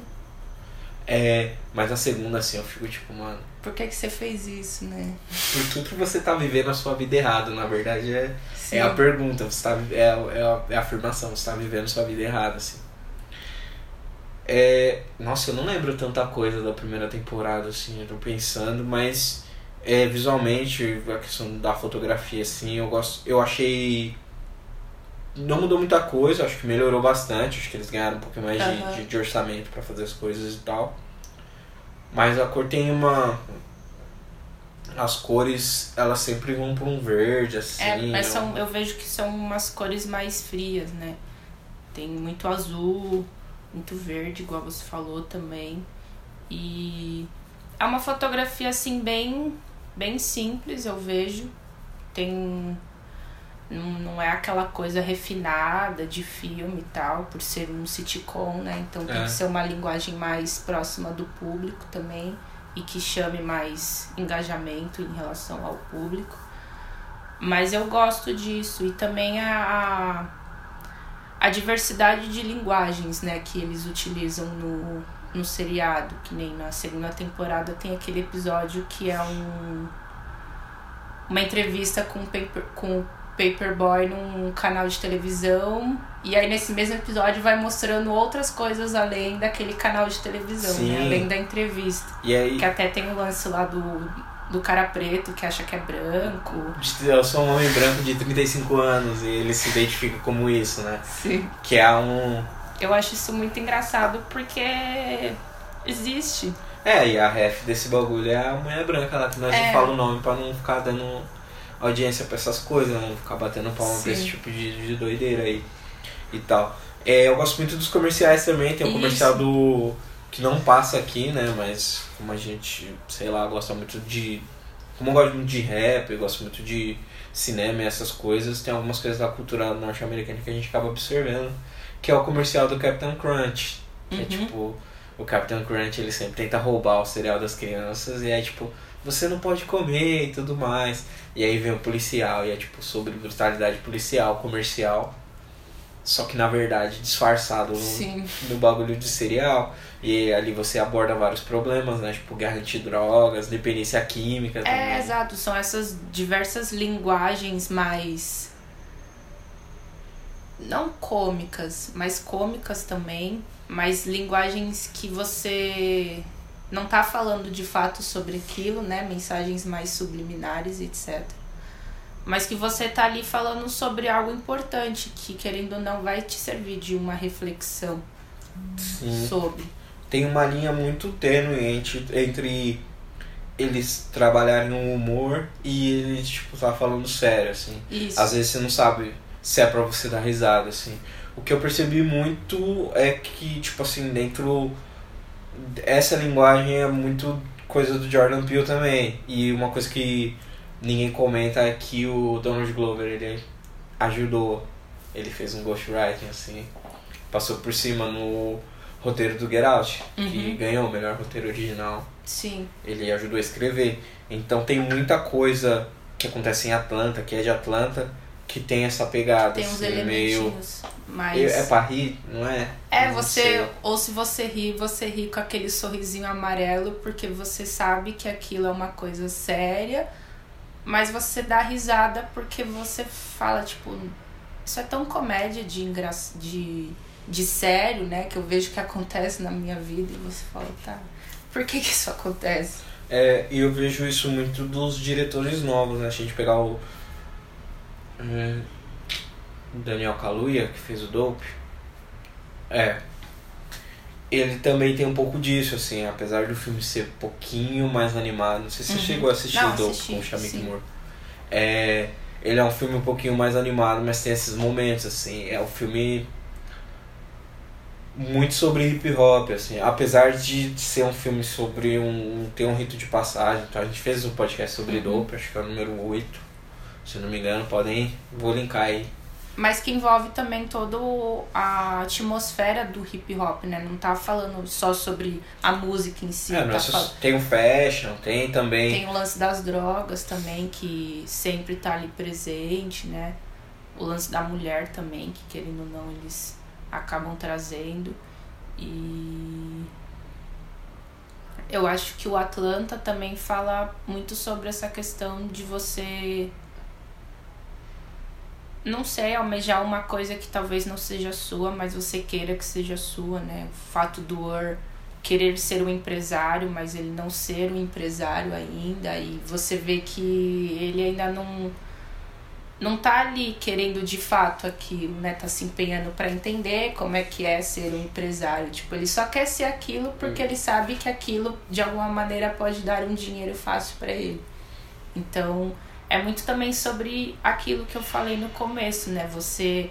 É, mas na segunda, assim, eu fico tipo, mano, Por que, que você fez isso, né? por que, que você tá vivendo a sua vida errado? Na verdade, é, Sim. é a pergunta, você tá, é, a- é, a, é a afirmação, você tá vivendo sua vida errada, assim. É, nossa, eu não lembro tanta coisa da primeira temporada, assim, eu tô pensando, mas é, visualmente, a questão da fotografia, assim, eu gosto. Eu achei. Não mudou muita coisa, acho que melhorou bastante, acho que eles ganharam um pouquinho mais de- Aham. de, de orçamento pra fazer as coisas e tal. Mas a cor tem uma. As cores, elas sempre vão pra um verde, assim. É, mas é são, eu vejo que são umas cores mais frias, né? Tem muito azul, muito verde, igual você falou também. E é uma fotografia assim bem bem simples, eu vejo. Tem não, não é aquela coisa refinada de filme e tal, por ser um sitcom, né? Então tem É. que ser uma linguagem mais próxima do público também e que chame mais engajamento em relação ao público. Mas eu gosto disso e também a, a, a diversidade de linguagens né, que eles utilizam no, no seriado. Que nem na segunda temporada tem aquele episódio que é um uma entrevista com o Paper, com o Paperboy num canal de televisão. E aí nesse mesmo episódio vai mostrando outras coisas além daquele canal de televisão, né? Além da entrevista. E aí, Que até tem o lance lá do, do cara preto que acha que é branco. eu sou um homem branco de 35 anos e ele se identifica como isso, né? Sim. Que é um. Eu acho isso muito engraçado porque existe. É, e a ref desse bagulho é a mulher branca lá, que nós É. não fala o nome pra não ficar dando audiência pra essas coisas, né? Não ficar batendo palma pra Sim. esse tipo de, de doideira aí e tal. É, eu gosto muito dos comerciais também, tem o Isso. comercial do. Que não passa aqui, né? Mas como a gente, sei lá, gosta muito de. Como eu gosto muito de rap, eu gosto muito de cinema e essas coisas, tem algumas coisas da cultura norte-americana que a gente acaba observando, que é o comercial do Captain Crunch. Que é Uhum. tipo, o Captain Crunch ele sempre tenta roubar o cereal das crianças e é tipo, você não pode comer e tudo mais. E aí vem o policial e é tipo sobre brutalidade policial, comercial. Só que na verdade disfarçado no, Sim. no bagulho de cereal. E ali você aborda vários problemas, né? Tipo, guerra antidrogas, dependência química também. É, exato. São essas diversas linguagens mais. não cômicas, mas cômicas também, mas linguagens que você não tá falando de fato sobre aquilo, né? Mensagens mais subliminares, etc. Mas que você tá ali falando sobre algo importante, que querendo ou não vai te servir de uma reflexão Sim. sobre. Tem uma linha muito tênue entre, entre eles trabalharem no humor e eles, tipo, tá falando sério, assim. Isso. Às vezes você não sabe se é pra você dar risada, assim. O que eu percebi muito é que, tipo assim, dentro. Essa linguagem é muito coisa do Jordan Peele também. E uma coisa que ninguém comenta é que o Donald Glover, ele ajudou. Ele fez um ghostwriting, assim. Passou por cima no roteiro do Get Out, que Uhum. ganhou o melhor roteiro original Sim. ele ajudou a escrever. Então tem muita coisa que acontece em Atlanta, que é de Atlanta, que tem essa pegada, Tem uns assim, meio. elementinhos mais. É pra rir, não é? É, Não você, sei. ou se você ri, você ri com aquele sorrisinho amarelo, porque você sabe que aquilo é uma coisa séria, mas você dá risada porque você fala, tipo, isso é tão comédia de, engra... de, de sério, né, que eu vejo que acontece na minha vida, e você fala, tá, por que que isso acontece? É, e eu vejo isso muito dos diretores novos, né? Se a gente pegar o. hum, Daniel Kaluuya, que fez o Dope. É. Ele também tem um pouco disso, assim, apesar do filme ser um pouquinho mais animado. Não sei se você Uhum. chegou a assistir Não, o Dope com o Shamik. Moore. É, ele é um filme um pouquinho mais animado, mas tem esses momentos, assim. É um filme muito sobre hip hop, assim, apesar de ser um filme sobre um. ter um rito de passagem. Então a gente fez um podcast sobre Uhum. Dope, acho que é o número 8. Se não me engano, podem. Vou linkar aí. Mas que envolve também toda a atmosfera do hip hop, né? Não tá falando só sobre a música em si, É, é tá falando tem o fashion, tem também. Tem o lance das drogas também, que sempre tá ali presente, né? O lance da mulher também, que querendo ou não, eles acabam trazendo. E eu acho que o Atlanta também fala muito sobre essa questão de você não sei, almejar uma coisa que talvez não seja sua, mas você queira que seja sua, né? O fato do Ur querer ser um empresário, mas ele não ser um empresário ainda, e você vê que ele ainda não não tá ali querendo de fato aquilo, né? Tá se empenhando para entender como é que é ser um empresário. Tipo, ele só quer ser aquilo porque ele sabe que aquilo de alguma maneira pode dar um dinheiro fácil para ele. Então, é muito também sobre aquilo que eu falei no começo, né? Você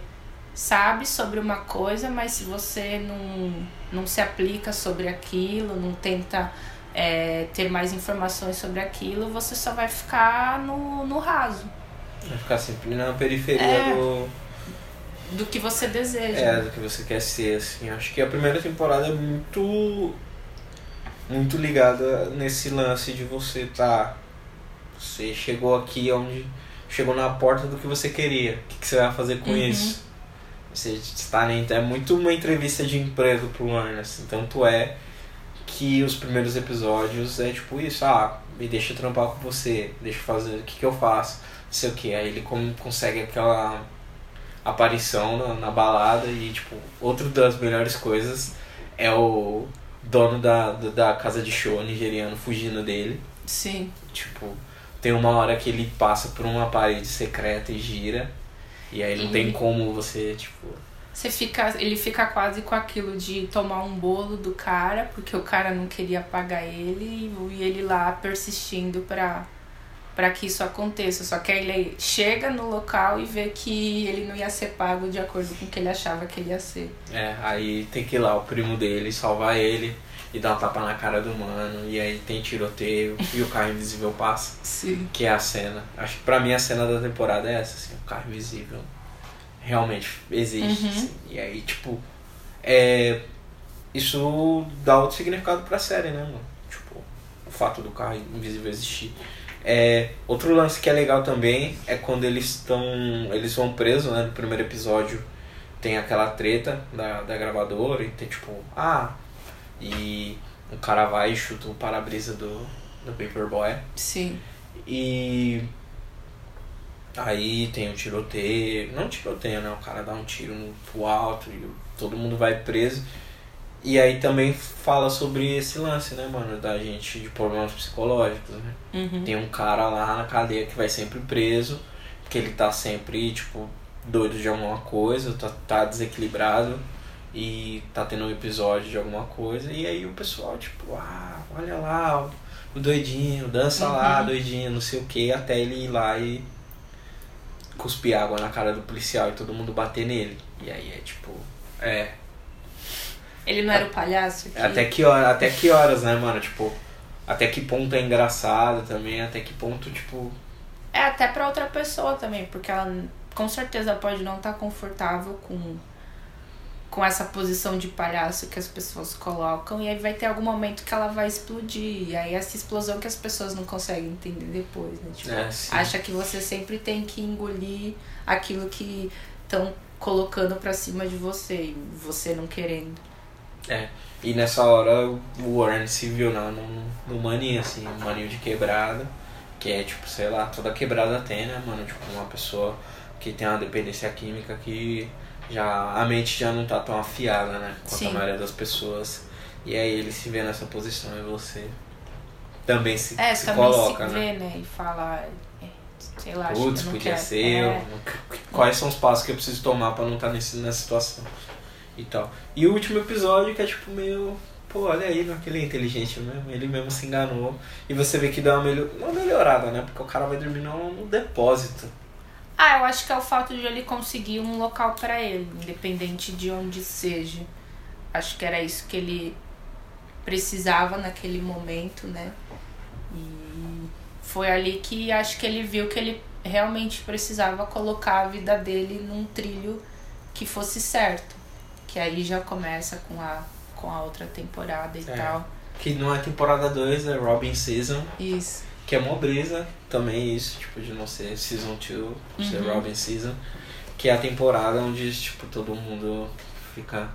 sabe sobre uma coisa, mas se você não, não se aplica sobre aquilo, não tenta é, ter mais informações sobre aquilo, você só vai ficar no, no raso Vai ficar sempre na periferia É. do. do que você deseja. É, do que você quer ser, assim. Acho que a primeira temporada é muito. Muito ligada nesse lance de você tá. Você chegou aqui onde. Chegou na porta do que você queria. O que, que você vai fazer com Uhum. isso? Você está nem. É muito uma entrevista de emprego pro assim. Tanto é que os primeiros episódios é tipo isso, ah, me deixa trampar com você, deixa eu fazer o que, que eu faço, não sei o que. Aí ele como consegue aquela aparição na, na balada e tipo, outra das melhores coisas é o dono da, da, da casa de show nigeriano fugindo dele. Sim. Tipo, tem uma hora que ele passa por uma parede secreta e gira. E aí não E- tem como você, tipo. Você fica, ele fica quase com aquilo de tomar um bolo do cara, porque o cara não queria pagar ele e ele lá persistindo pra, pra que isso aconteça. Só que aí ele chega no local e vê que ele não ia ser pago de acordo com o que ele achava que ele ia ser. É, aí tem que ir lá o primo dele salvar ele e dar um tapa na cara do mano. E aí tem tiroteio e o carro invisível passa. Sim. Que é a cena. Acho que pra mim a cena da temporada é essa, assim, o carro invisível. Realmente existe. Uhum. assim. E aí, tipo, é. Isso dá outro significado pra série, né, mano? Tipo, o fato do carro invisível existir. É, outro lance que é legal também é quando eles estão. Eles vão presos, né? No primeiro episódio tem aquela treta da, da gravadora e tem tipo, ah, e o cara vai e chuta o para-brisa do, do Paperboy. Sim. E Aí tem um tiroteio. Não tiroteio, né? O cara dá um tiro no pro alto e todo mundo vai preso. E aí também fala sobre esse lance, né, mano, da gente de problemas psicológicos, né? Uhum. Tem um cara lá na cadeia que vai sempre preso, que ele tá sempre, tipo, doido de alguma coisa, tá, tá desequilibrado e tá tendo um episódio de alguma coisa. E aí o pessoal, tipo, ah, olha lá, o doidinho, dança lá, Uhum. doidinho, não sei o que, até ele ir lá e cuspir água na cara do policial e todo mundo bater nele. E aí é tipo, é. Ele não era o palhaço? Que... Até que, hora, até que horas, né, mano? Tipo, até que ponto é engraçado também, até que ponto, tipo. É até pra outra pessoa também, porque ela com certeza pode não estar confortável com, com essa posição de palhaço que as pessoas colocam. E aí vai ter algum momento que ela vai explodir. E aí essa explosão que as pessoas não conseguem entender depois, né? Tipo, É, acha que você sempre tem que engolir aquilo que estão colocando pra cima de você, e você não querendo. É. E nessa hora o Warren se viu no, no maninho, assim, um maninho de quebrada. Que é tipo, sei lá, toda quebrada tem, né, mano? Tipo, uma pessoa que tem uma dependência química que já a mente já não tá tão afiada, né? Quanto Sim. a maioria das pessoas. E aí ele se vê nessa posição e você também se, É, se também coloca, se né? vê, né? E fala, é, sei lá, Putz, eu podia quero. ser eu. É. Quais são os passos que eu preciso tomar pra não estar nesse, nessa situação e tal. E o último episódio que é tipo meio. Pô, olha aí, aquele é inteligente mesmo. Ele mesmo se enganou. E você vê que dá uma, melhor, uma melhorada, né? Porque o cara vai dormir no depósito. Ah, eu acho que é o fato de ele conseguir um local pra ele, independente de onde seja. Acho que era isso que ele precisava naquele momento, né? E foi ali que acho que ele viu que ele realmente precisava colocar a vida dele num trilho que fosse certo. Que aí já começa com a, com a outra temporada e É. tal. Que não é temporada 2, é Robin Season. Isso. Que é mó brisa. Também isso, tipo, de não ser Season 2, ser Uhum. Robin Season. Que é a temporada onde, tipo, todo mundo fica.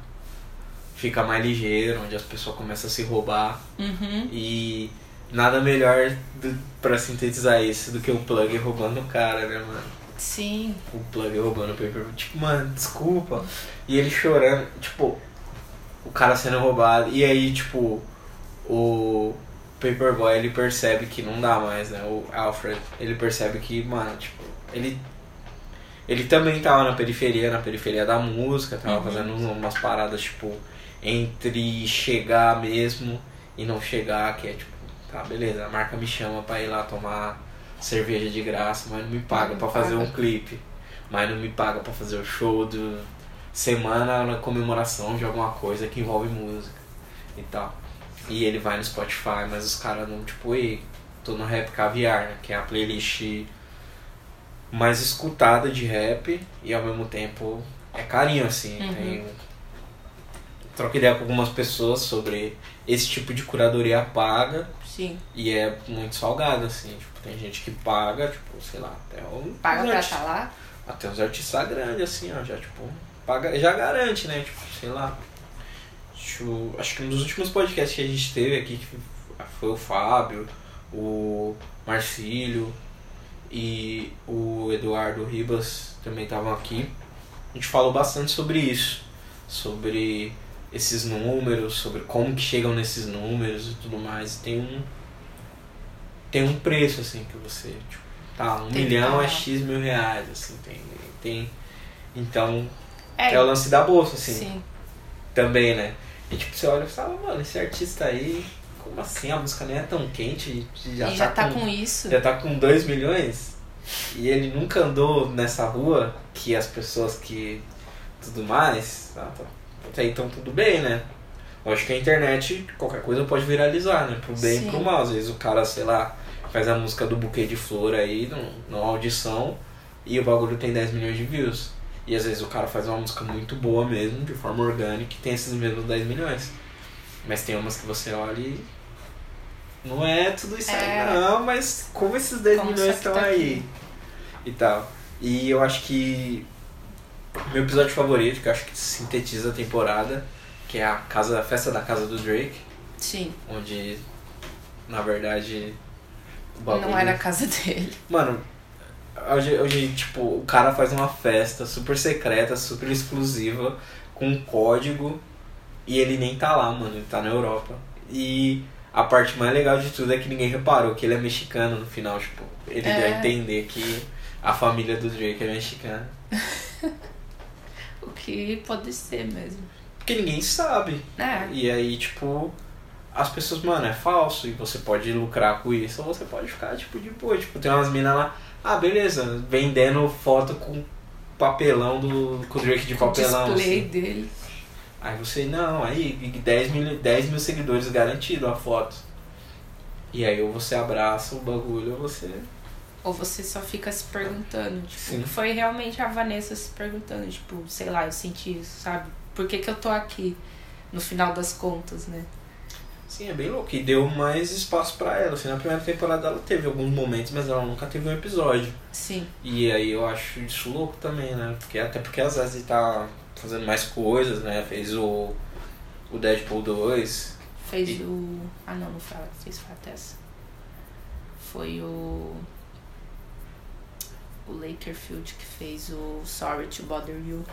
Fica mais ligeiro, onde as pessoas começam a se roubar. Uhum. E nada melhor do, pra sintetizar isso do que o plug roubando o cara, né, mano? Sim. O plug roubando o paper. Tipo, mano, desculpa. E ele chorando, tipo, o cara sendo roubado. E aí, tipo, o Paperboy ele percebe que não dá mais, né? O Alfred, ele percebe que, mano, tipo, ele. Ele também tava na periferia, na periferia da música, tava Uhum. fazendo umas paradas, tipo, entre chegar mesmo e não chegar, que é tipo, tá, beleza, a marca me chama pra ir lá tomar cerveja de graça, mas não me paga pra fazer um clipe, mas não me paga pra fazer o show do semana na comemoração de alguma coisa que envolve música e tal. E ele vai no Spotify, mas os caras não, tipo, ei, tô no Rap Caviar, né? Que é a playlist mais escutada de rap e ao mesmo tempo é carinho, assim. Uhum. Tem... Troca ideia com algumas pessoas sobre esse tipo de curadoria paga Sim. e é muito salgado, assim. Tipo, tem gente que paga, tipo, sei lá, até um. Paga pra estar lá? Até uns artistas grandes, assim, ó, já, tipo, paga, já garante, né? Tipo, sei lá. Acho, acho que um dos últimos podcasts que a gente teve aqui que foi o Fábio, o Marcílio e o Eduardo Ribas também estavam aqui. A gente falou bastante sobre isso, sobre esses números, sobre como que chegam nesses números e tudo mais. E tem um tem um preço assim que você tipo, tá um Tem milhão é x mil reais assim tem tem então É, é o lance da bolsa assim sim. também, né? E tipo, você olha e fala, mano, esse artista aí, como assim? A música nem é tão quente e já, e já tá com, com isso. já tá com 2 milhões e ele nunca andou nessa rua que as pessoas que tudo mais, tá, tá, até então tudo bem, né? Lógico que a internet, qualquer coisa pode viralizar, né? Pro bem Sim. e pro mal. Às vezes o cara, sei lá, faz a música do buquê de flor aí num- numa audição e o bagulho tem 10 milhões de views. E às vezes o cara faz uma música muito boa mesmo, de forma orgânica, e tem esses mesmos 10 milhões. Mas tem umas que você olha e. Não é tudo isso É. aí, não, mas como esses 10 Como milhões estão tá aí? E tal. E eu acho que. Meu episódio favorito, que eu acho que sintetiza a temporada, que é a casa, a festa da casa do Drake, Sim. onde na verdade o bagulho. Não era a casa dele. Mano, Hoje, hoje, tipo, o cara faz uma festa super secreta, super exclusiva, com um código, e ele nem tá lá, mano, ele tá na Europa. E a parte mais legal de tudo é que ninguém reparou que ele é mexicano no final, tipo, ele É. deu a entender que a família do Drake é mexicana. [laughs] O que pode ser mesmo. Porque ninguém sabe. É. E aí, tipo, as pessoas, mano, é falso e você pode lucrar com isso, ou você pode ficar, tipo, de boa. Tipo, tem umas minas lá, ah, beleza, vendendo foto com papelão do. com o Drake de o papelão. display assim. dele. Aí você, não, aí 10 mil, 10 mil seguidores garantido a foto. E aí ou você abraça o bagulho ou você. Ou você só fica se perguntando, tipo, Sim. foi realmente a Vanessa se perguntando, tipo, sei lá, eu senti isso, sabe? Por que, que eu tô aqui? No final das contas, né? Sim, é bem louco. E deu mais espaço pra ela. Assim, na primeira temporada ela teve alguns momentos, mas ela nunca teve um episódio. Sim. E aí eu acho isso louco também, né? Porque, até porque às vezes ele tá fazendo mais coisas, né? Fez o, o Deadpool 2. Fez E- o. Ah não, não fala, fez Fatessa. Foi o. O Lakerfield que fez o Sorry to Bother You.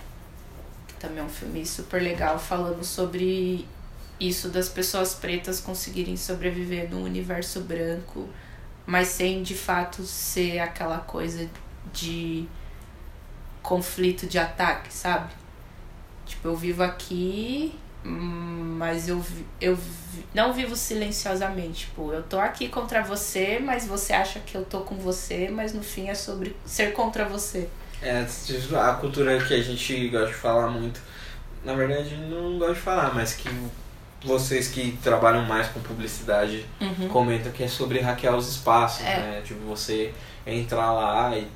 Que também é um filme super legal falando sobre isso das pessoas pretas conseguirem sobreviver num universo branco, mas sem de fato ser aquela coisa de conflito de ataque, sabe? Tipo, eu vivo aqui, mas eu, eu não vivo silenciosamente. Tipo, eu tô aqui contra você, mas você acha que eu tô com você, mas no fim é sobre ser contra você. É, a cultura que a gente gosta de falar muito. Na verdade, não gosto de falar, mas que vocês que trabalham mais com publicidade Uhum. comentam que é sobre hackear os espaços, É. né? Tipo, você entrar lá e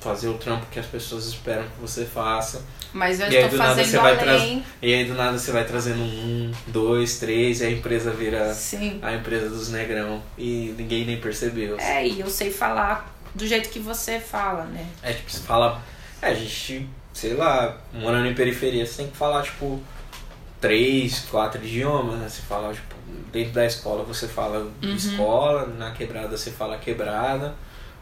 fazer o trampo que as pessoas esperam que você faça. Mas eu E estou fazendo você vai além. E aí do nada você vai trazendo um, dois, três, e a empresa vira Sim. a empresa dos negrão e ninguém nem percebeu. É, e eu sei falar do jeito que você fala, né? É tipo, você fala. É, a gente, sei lá, morando em periferia, você tem que falar, tipo, três, quatro idiomas, né? Você fala, tipo, dentro da escola você fala Uhum. escola, na quebrada você fala quebrada,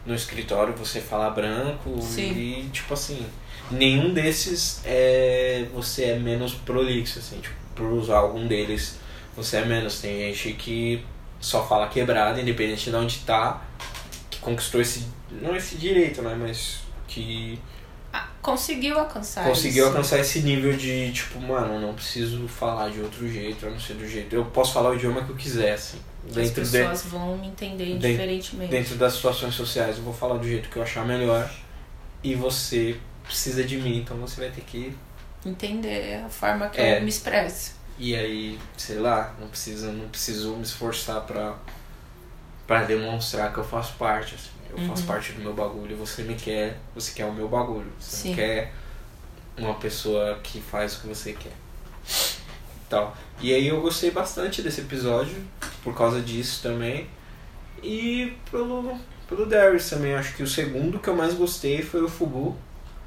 no escritório você fala branco Sim. e tipo assim, nenhum desses é você é menos prolixo, assim, tipo, por usar algum deles você é menos. Tem gente que só fala quebrada, independente de onde tá, que conquistou esse. não esse direito, né? Mas que conseguiu alcançar conseguiu isso. alcançar esse nível de, tipo, mano, não preciso falar de outro jeito, a não ser do jeito. Eu posso falar o idioma que eu quiser, assim. As Dentro, de, pessoas vão me entender dentro- indiferentemente. dentro das situações sociais, eu vou falar do jeito que eu achar melhor. E você precisa de mim, então você vai ter que. Entender a forma que É. eu me expresso. E aí, sei lá, não preciso, não preciso me esforçar pra, pra demonstrar que eu faço parte, assim. Eu faço Uhum. parte do meu bagulho, você me quer, você quer o meu bagulho. Você Sim. não quer uma pessoa que faz o que você quer. Tal. E aí eu gostei bastante desse episódio, por causa disso também. E pelo, pelo Darius também. Acho que o segundo que eu mais gostei foi o Fubu.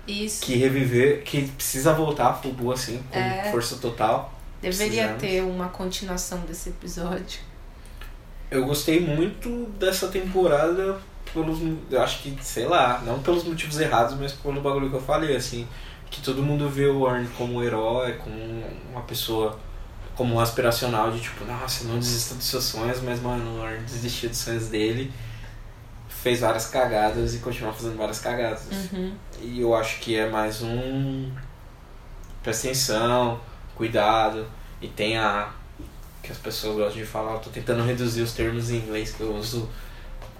Isso. Que reviver, que precisa voltar a Fubu assim, com É. força total. Deveria precisamos. ter uma continuação desse episódio. Eu gostei muito dessa temporada pelos, eu acho que, sei lá, não pelos motivos errados, mas pelo bagulho que eu falei, assim, que todo mundo vê o Warren como um herói, como uma pessoa, como um aspiracional de tipo, nossa, não desista dos seus sonhos, mas mano, o Warren desistiu dos sonhos dele, fez várias cagadas e continua fazendo várias cagadas. Uhum. E eu acho que é mais um. Presta atenção, cuidado. E tem a. que as pessoas gostam de falar, eu tô tentando reduzir os termos em inglês que eu uso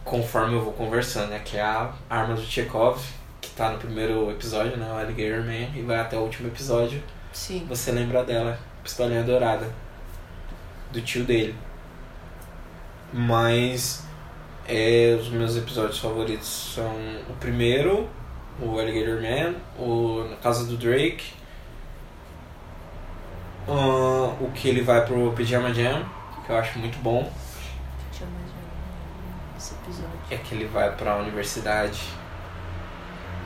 conforme eu vou conversando, né? Que é a arma do Chekhov, que tá no primeiro episódio, né? O Alligator Man, e vai até o último episódio. Sim. Você lembra dela, pistolinha dourada. Do tio dele. Mas é, os meus episódios favoritos são o primeiro, o Alligator Man, o Na Casa do Drake, ah, o que ele vai pro Pijama Jam, que eu acho muito bom, mais um esse episódio. é que ele vai pra universidade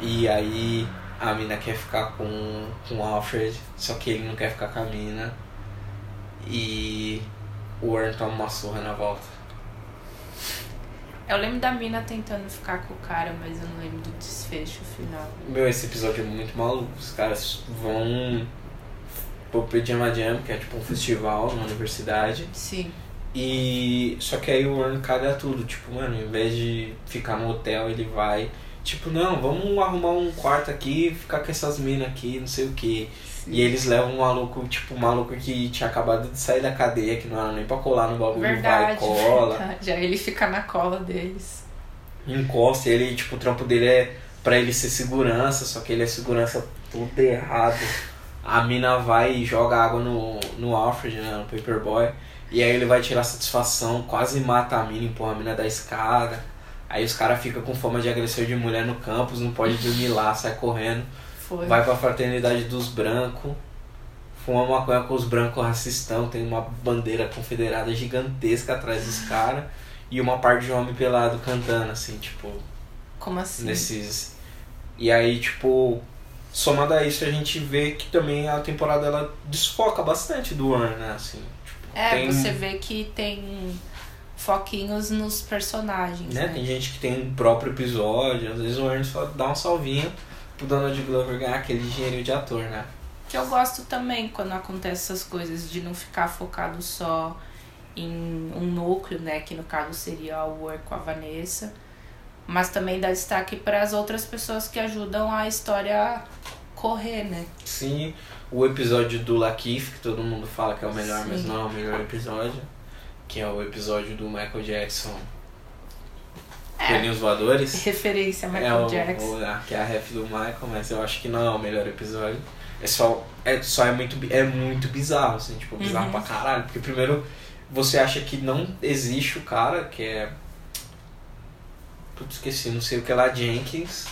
e aí a mina quer ficar com, com o Alfred, só que ele não quer ficar com a mina e o Warren toma uma surra na volta. Eu lembro da mina tentando ficar com o cara, mas eu não lembro do desfecho final. Meu, esse episódio é muito maluco. Os caras vão pro Pajama Jam, que é tipo um festival na universidade. Sim. E. Só que aí o Earn caga tudo. Tipo, mano, em vez de ficar no hotel, ele vai. Tipo, não, vamos arrumar um quarto aqui, ficar com essas minas aqui, não sei o que. E eles levam um maluco, tipo, um maluco que tinha acabado de sair da cadeia, que não era nem pra colar no bagulho, Verdade, vai e cola. verdade. Aí ele fica na cola deles. Encosta, e ele, tipo, o trampo dele é pra ele ser segurança, só que ele é segurança tudo errado. A mina vai e joga água no, no Alfred, né, no Paperboy. E aí ele vai tirar satisfação, quase mata a mina, empurra a mina da escada. Aí os caras ficam com fama de agressor de mulher no campus, não pode dormir lá, sai correndo. Foi. Vai pra fraternidade dos brancos, fuma maconha com os brancos racistão, tem uma bandeira confederada gigantesca atrás dos caras e uma parte de homem pelado cantando, assim, tipo, Como assim? nesses. E aí, tipo, somado a isso, a gente vê que também a temporada ela desfoca bastante do Earn, né? Assim, tipo, É, tem, você vê que tem foquinhos nos personagens, né? né? Tem gente que tem o próprio episódio, às vezes o Earn só dá um salvinho pro Donald Glover ganhar aquele dinheirinho de ator, né? Que eu gosto também quando acontece essas coisas, de não ficar focado só em um núcleo, né? Que no caso seria o War com a Vanessa. Mas também dá destaque para as outras pessoas que ajudam a história a correr, né? Sim, o episódio do Lakeith, que todo mundo fala que é o melhor, mas Sim. não é o melhor episódio. Que é o episódio do Michael Jackson. É. Voadores. Referência a é Michael o, Jackson. o- a- que é a ref do Michael, mas eu acho que não é o melhor episódio. É só, é, só é, muito, é muito bizarro, assim, tipo, bizarro Uhum. pra caralho. Porque primeiro você acha que não existe o cara, que é. Putz, esqueci, não sei o que lá, Jenkins.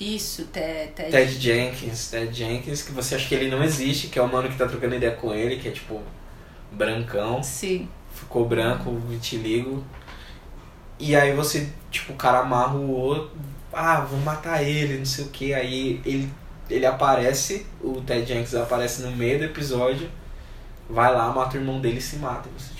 Isso, Ted, Ted. Ted Jenkins, Ted Jenkins, que você acha que ele não existe, que é o mano que tá trocando ideia com ele, que é tipo brancão, Sim. ficou branco, vitiligo. E aí você, tipo, o cara amarra o outro, ah, vou matar ele, não sei o que, aí ele, ele aparece, o Ted Jenkins aparece no meio do episódio, vai lá, mata o irmão dele e se mata. Você.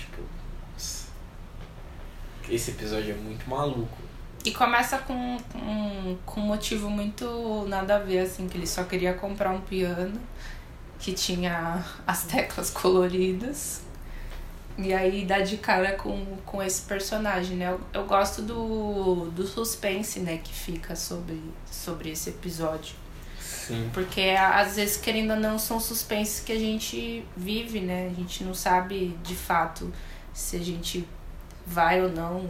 Esse episódio é muito maluco. E começa com, com, com um motivo muito nada a ver, assim, que ele só queria comprar um piano que tinha as teclas coloridas. E aí dá de cara com, com esse personagem, né? Eu, eu gosto do, do suspense, né, que fica sobre, sobre esse episódio. Sim. Porque às vezes, querendo ou não, são suspenses que a gente vive, né? A gente não sabe de fato se a gente vai ou não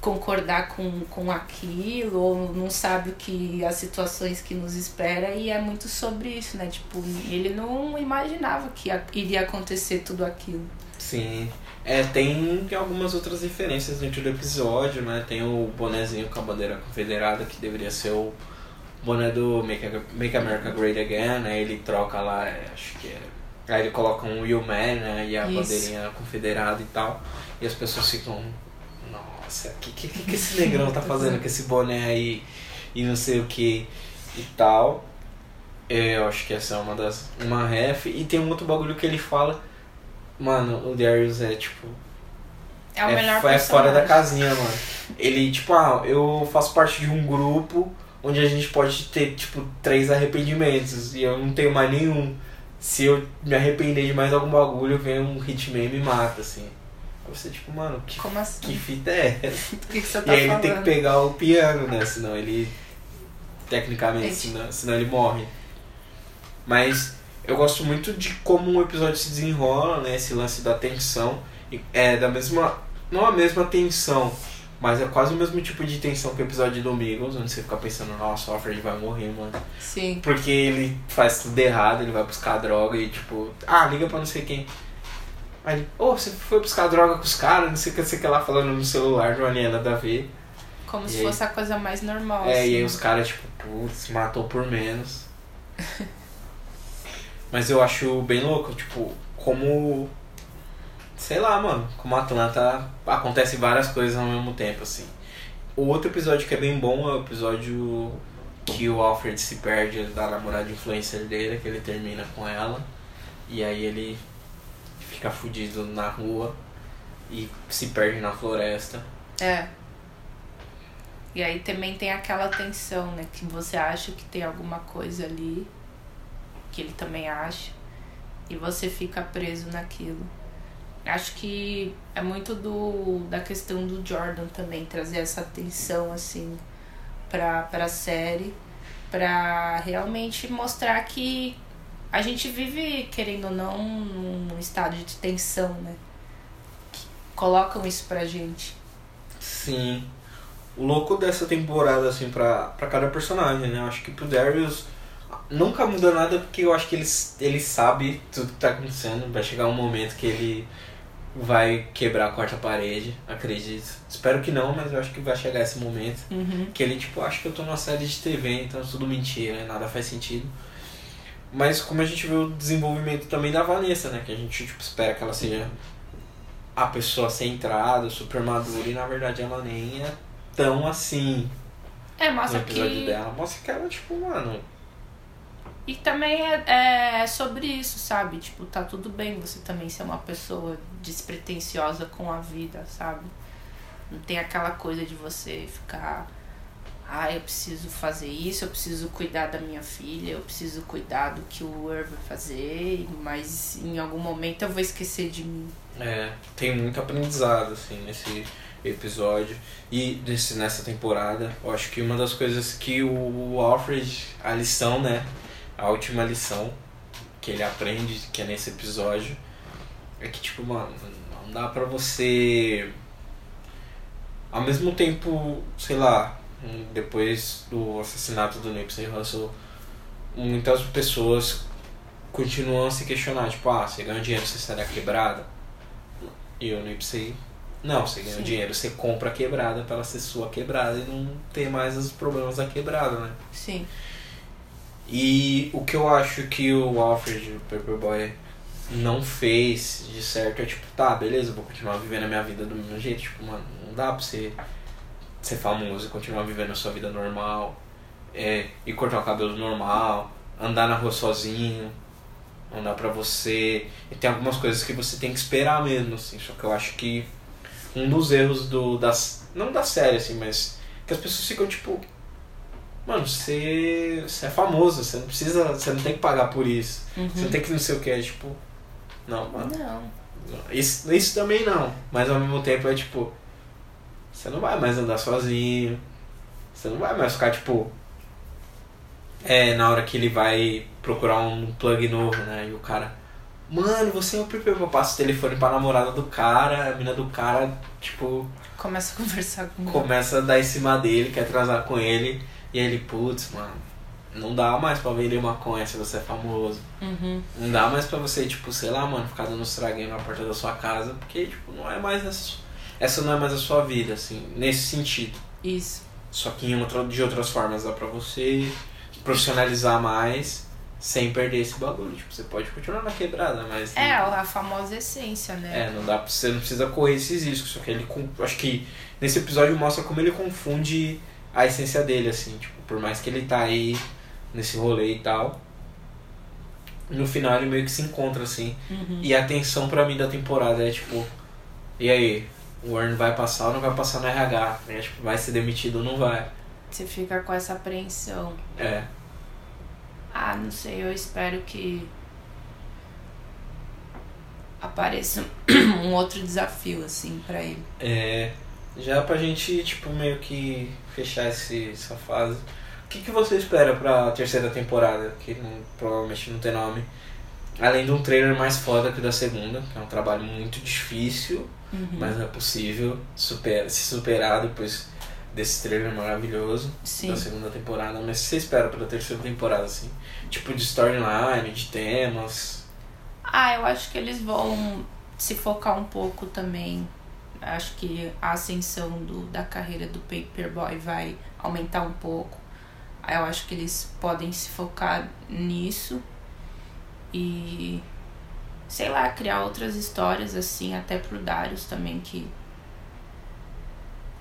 concordar com, com aquilo, ou não sabe o que as situações que nos espera e é muito sobre isso, né? Tipo, ele não imaginava que ia- iria acontecer tudo aquilo. Sim. É, tem algumas outras referências dentro do episódio, né? Tem o bonezinho com a bandeira confederada, que deveria ser o boné do Make, Make America Great Again, né? Ele troca lá, é, acho que é. Aí ele coloca um You Man, né? E a Isso. bandeirinha confederada e tal. E as pessoas ficam. Nossa, o que, que, que esse negrão tá fazendo com esse boné aí? E não sei o que e tal. É, Eu acho que essa é uma das. Uma ref. E tem um outro bagulho que ele fala. Mano, o Darius é tipo. É o melhor é fora da casinha, mano. Ele, tipo, ah, eu faço parte de um grupo onde a gente pode ter, tipo, três arrependimentos. E eu não tenho mais nenhum. Se eu me arrepender de mais algum bagulho, vem um hitman e me mata, assim. Aí você, tipo, mano, que, Como assim? que fita é essa? [laughs] Que, que você E tá aí ele falando? tem que pegar o piano, né? Senão ele. Tecnicamente, senão, senão ele morre. Mas eu gosto muito de como o episódio se desenrola, né? Esse lance da tensão. E É da mesma. Não a mesma tensão, mas é quase o mesmo tipo de tensão que o episódio de Domingos, onde você fica pensando, nossa, o Alfred vai morrer, mano. Sim. Porque ele faz tudo errado, ele vai buscar droga e tipo, ah, liga pra não sei quem. Aí ele, ô, você foi buscar droga com os caras, não sei o que, sei o que lá, falando no celular, tinha nada a ver. Como E se aí? fosse a coisa mais normal. É, assim. e aí os caras, tipo, putz, matou por menos. [laughs] Mas eu acho bem louco, tipo, como. Sei lá, mano, como Atlanta acontece várias coisas ao mesmo tempo, assim. O outro episódio que é bem bom é o episódio que o Alfred se perde da namorada influencer dele, que ele termina com ela. E aí ele fica fudido na rua e se perde na floresta. É. E aí também tem aquela tensão, né? Que você acha que tem alguma coisa ali, que ele também acha, e você fica preso naquilo. Acho que é muito do da questão do Jordan também, trazer essa tensão assim pra, pra série, pra realmente mostrar que a gente vive, querendo ou não, num estado de tensão, né? Que colocam isso pra gente. Sim. O louco dessa temporada, assim, pra, pra cada personagem, né? Eu acho que pro Darius nunca muda nada porque eu acho que ele, ele sabe tudo que tá acontecendo. Vai chegar um momento que ele vai quebrar a quarta parede, acredito. Espero que não, mas eu acho que vai chegar esse momento. Uhum. Que ele, tipo, acho que eu tô numa série de TV, então é tudo mentira, né? nada faz sentido. Mas como a gente vê o desenvolvimento também da Vanessa, né? Que a gente tipo, espera que ela seja a pessoa centrada, super madura, e na verdade ela nem é tão assim. É, No mostra episódio que. dela, mostra que ela, tipo, mano. E também é, é sobre isso, sabe? Tipo, tá tudo bem você também ser uma pessoa despretensiosa com a vida, sabe? Não tem aquela coisa de você ficar. Ah, eu preciso fazer isso, eu preciso cuidar da minha filha, eu preciso cuidar do que o Ur vai fazer, mas em algum momento eu vou esquecer de mim. É, tem muito aprendizado, assim, nesse episódio. E nesse, nessa temporada, eu acho que uma das coisas que o Alfred, a lição, né? A última lição que ele aprende, que é nesse episódio, é que, tipo, mano, não dá pra você. Ao mesmo tempo, sei lá, depois do assassinato do Nipsey Hussle, muitas pessoas continuam a se questionar, tipo, ah, você ganha dinheiro, você da quebrada? E o Nipsey, não, você ganha Sim. dinheiro, você compra a quebrada pra ela ser sua quebrada e não ter mais os problemas da quebrada, né? Sim. E o que eu acho que o Alfred, o Paperboy, não fez de certo é tipo, tá, beleza, vou continuar vivendo a minha vida do mesmo jeito. Tipo, mano, não dá pra você ser famoso e continuar vivendo a sua vida normal. É, e cortar o cabelo normal, andar na rua sozinho, dá pra você. E tem algumas coisas que você tem que esperar mesmo, assim. Só que eu acho que um dos erros do. Das, não da série, assim, mas que as pessoas ficam tipo. Mano, você, você é famoso, você não precisa. Você não tem que pagar por isso. Você não tem que não sei o que, é tipo. Não, mano. Não. Isso, isso também não. Mas ao mesmo tempo é tipo. Você não vai mais andar sozinho. Você não vai mais ficar tipo. É, na hora que ele vai procurar um plug novo, né? E o cara. Mano, você é o Pepe, eu passo o telefone pra namorada do cara, a mina do cara, tipo, Começa a conversar com começa a dar em cima dele, quer transar com ele, e aí ele, putz, mano, não dá mais pra vender maconha se você é famoso. Uhum. Não dá mais pra você, tipo, sei lá, mano, ficar dando estraguinho na porta da sua casa, porque, tipo, não é mais essa, essa não é mais a sua vida, assim, nesse sentido. Isso. Só que em outra, de outras formas dá pra você profissionalizar mais sem perder esse bagulho. Tipo, você pode continuar na quebrada, mas. É, a famosa essência, né? É, não dá pra, você não precisa correr esses riscos. Só que ele. Acho que nesse episódio mostra como ele confunde a essência dele, assim. Tipo, por mais que ele tá aí nesse rolê e tal. No final ele meio que se encontra, assim. Uhum. E a tensão pra mim da temporada é tipo. E aí? O Warren vai passar ou não vai passar no RH? Né? Tipo, vai ser demitido ou não vai? Você fica com essa apreensão. É. Ah, não sei, eu espero que apareça [clears throat] um outro desafio, assim, pra ele. É. Já pra gente, tipo, meio que fechar esse, essa fase. O que, que você espera pra terceira temporada? Que não, provavelmente não tem nome. Além de um trailer mais foda que o da segunda, que é um trabalho muito difícil, Uhum. mas é possível se superar depois desse trailer maravilhoso Sim. da segunda temporada. Mas o que você espera pra terceira temporada, assim? Tipo de storyline, de temas. Ah, eu acho que eles vão se focar um pouco também. Acho que a ascensão do, da carreira do Paperboy vai aumentar um pouco. Eu acho que eles podem se focar nisso e sei lá, criar outras histórias assim, até pro Darius também que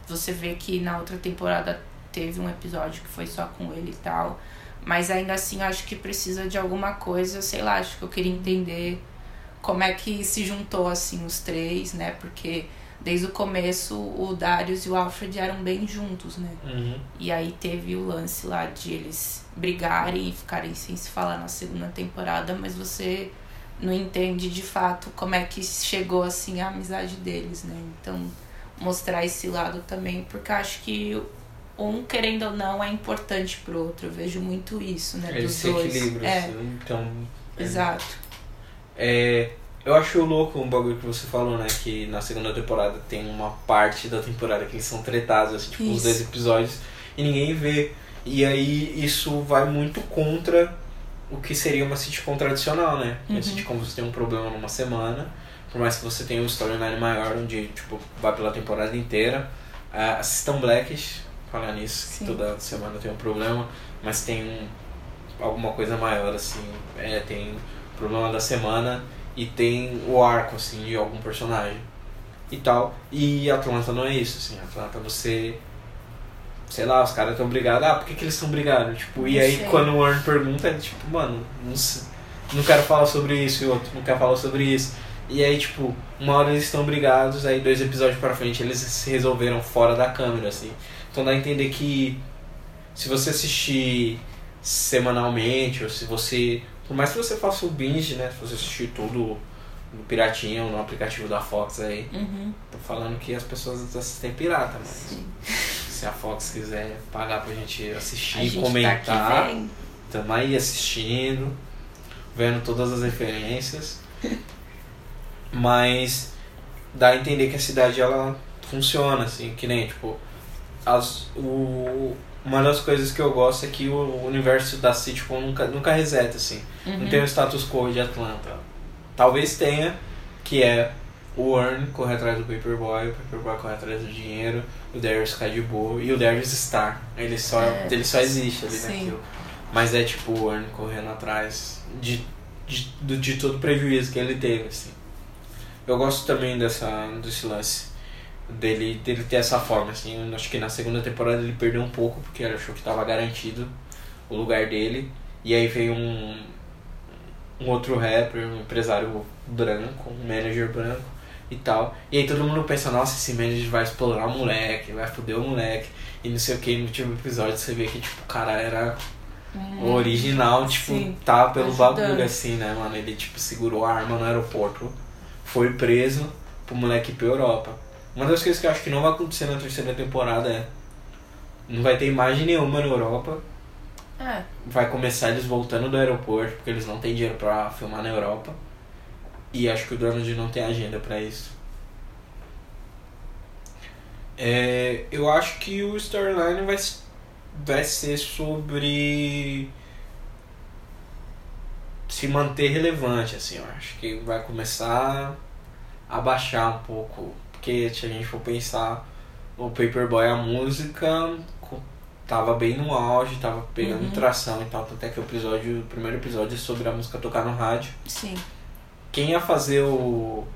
você vê que na outra temporada teve um episódio que foi só com ele e tal. Mas ainda assim, acho que precisa de alguma coisa, sei lá, acho que eu queria entender como é que se juntou assim os três, né? Porque desde o começo o Darius e o Alfred eram bem juntos, né? Uhum. E aí teve o lance lá de eles brigarem e ficarem sem se falar na segunda temporada, mas você não entende de fato como é que chegou assim a amizade deles, né? Então, mostrar esse lado também, porque acho que um, querendo ou não, é importante pro outro. Eu vejo muito isso, né? Eles dos se dois. É, assim, então... é- exato. É, eu acho louco um bagulho que você falou, né? Que na segunda temporada tem uma parte da temporada que eles são tretados, assim, tipo, os Isso. dois episódios, e ninguém vê. E aí isso vai muito contra o que seria uma sitcom tradicional, né? Uma Uhum. sitcom você tem um problema numa semana, por mais que você tenha um storyline maior, onde, tipo, vai pela temporada inteira. Ah, assistam Blackish, falar nisso, Sim. que toda semana tem um problema, mas tem um, alguma coisa maior, assim, é, tem problema da semana e tem o arco, assim, de algum personagem e tal. E Atlanta não é isso, assim, Atlanta você... Sei lá, os caras estão brigados. Ah, por que, que eles estão brigados? Tipo, e Não aí sei. quando o Warren pergunta, ele tipo, mano, não, não quero falar sobre isso, e o outro não quer falar sobre isso. E aí, tipo, uma hora eles estão brigados, aí dois episódios pra frente eles se resolveram fora da câmera, assim. Então dá a entender que se você assistir semanalmente, ou se você. Por mais que você faça o binge, né? Se você assistir tudo no Piratinha ou no aplicativo da Fox aí. Uhum. Tô falando que as pessoas assistem pirata, mas Sim. se a Fox quiser pagar pra gente assistir e comentar, tá aqui tamo aí assistindo, vendo todas as referências. [laughs] Mas dá a entender que a cidade ela funciona, assim, que nem, tipo, as, o, uma das coisas que eu gosto é que o universo da sitcom nunca, nunca reseta, assim. Não Uhum. tem o status quo de Atlanta. Talvez tenha, que é o Earn correr atrás do Paperboy, o Paperboy corre atrás do dinheiro, o Darius cai de boa e o Darius Star. Ele só, É. ele só existe ali Sim. naquilo. Mas é tipo o Earn correndo atrás de, de, do- de todo o prejuízo que ele teve, assim. Eu gosto também dessa, desse lance dele, dele ter essa forma, assim. Eu acho que na segunda temporada ele perdeu um pouco, porque ele achou que estava garantido o lugar dele. E aí veio um, um outro rapper, um empresário branco, um manager branco e tal. E aí todo mundo pensa, nossa, esse manager vai explorar o moleque, vai foder o moleque. E não sei o que, no último episódio você vê que tipo, o cara era o original, tipo, Sim, tá pelo ajudando. bagulho assim, né, mano? Ele tipo segurou a arma no aeroporto, foi preso pro moleque ir pra Europa. Uma das coisas que eu acho que não vai acontecer na terceira temporada é. Não vai ter imagem nenhuma na Europa. É, Vai começar eles voltando do aeroporto, porque eles não têm dinheiro pra filmar na Europa. E acho que o Donald não tem agenda pra isso. É, eu acho que o storyline vai, vai ser sobre se manter relevante, assim, eu acho que vai começar a baixar um pouco, porque se a gente for pensar, o Paperboy, a música tava bem no auge, tava pegando Uhum. tração e tal, tanto é que o episódio, o primeiro episódio é sobre a música tocar no rádio. sim. Quem ia fazer o,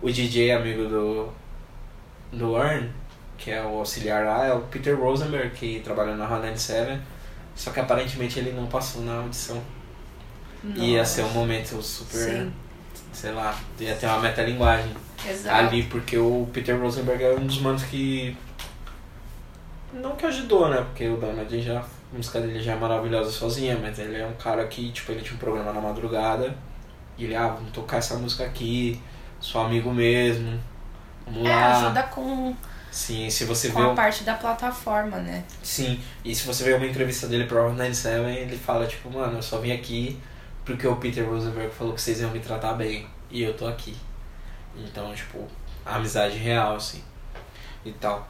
o DJ amigo do, do Earn, que é o auxiliar lá, é o Peter Rosenberg, que trabalha na Hot 97, só que aparentemente ele não passou na audição. Ia Nossa. ser um momento super, Sim, sei lá, ia ter uma metalinguagem exato. ali, porque o Peter Rosenberg é um dos manos que. Não que ajudou, né? Porque o Donald já. A música dele já é maravilhosa sozinha, mas ele é um cara que, tipo, ele tinha um programa na madrugada e ele, ah, vamos tocar essa música aqui, sou amigo mesmo, vamos É, lá. ajuda com, Sim, se você vê. com a parte da plataforma, né? Sim, e se você ver uma entrevista dele pro 97, ele fala, tipo, mano, eu só vim aqui porque o Peter Rosenberg falou que vocês iam me tratar bem. E eu tô aqui. Então, tipo, a amizade real, assim. E tal.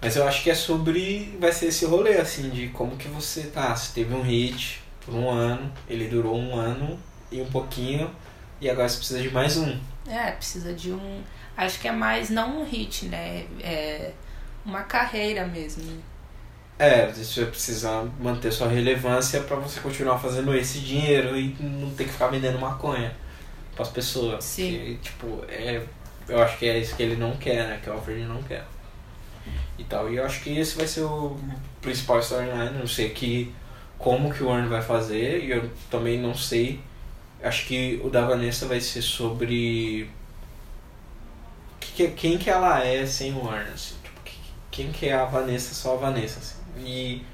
Mas eu acho que é sobre. Vai ser esse rolê, assim, de como que você tá. Você teve um hit por um ano, ele durou um ano e um pouquinho, e agora você precisa de mais um. É, precisa de um. Acho que é mais não um hit, né? É uma carreira mesmo. né? É, você precisa manter sua relevância pra você continuar fazendo esse dinheiro e não ter que ficar vendendo maconha pras pessoas. Sim. Que, tipo, é, eu acho que é isso que ele não quer, né? Que o Alfred não quer. E tal. E eu acho que esse vai ser o principal storyline. Não sei que, como que o Warren vai fazer. E eu também não sei. Acho que o da Vanessa vai ser sobre. O que, que, quem que ela é sem o Arnold, assim, tipo, quem que é a Vanessa, só a Vanessa, assim. E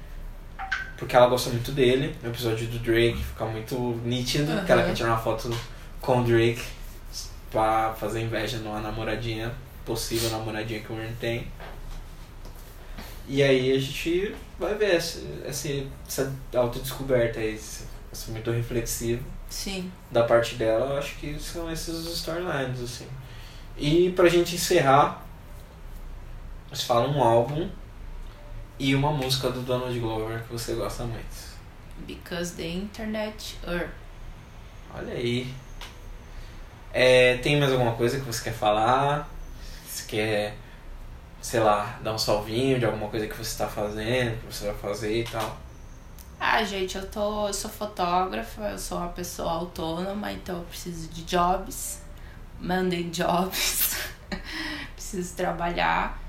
porque ela gosta muito dele, no episódio do Drake fica muito nítido, Uhum. que ela quer tirar uma foto com o Drake pra fazer inveja numa namoradinha, possível namoradinha que o Warren tem. E aí a gente vai ver essa, essa, essa autodescoberta esse, esse muito reflexivo Sim. da parte dela, eu acho que são esses os storylines, assim. E pra gente encerrar, eles falam um álbum e uma música do Donald Glover que você gosta muito. Because the internet er. Olha aí. É, tem mais alguma coisa que você quer falar? Você quer, sei lá, dar um salvinho de alguma coisa que você está fazendo, que você vai fazer e tal? Ah, gente, eu tô. Eu sou fotógrafa, eu sou uma pessoa autônoma, então eu preciso de jobs. Mandem jobs. [laughs] preciso trabalhar.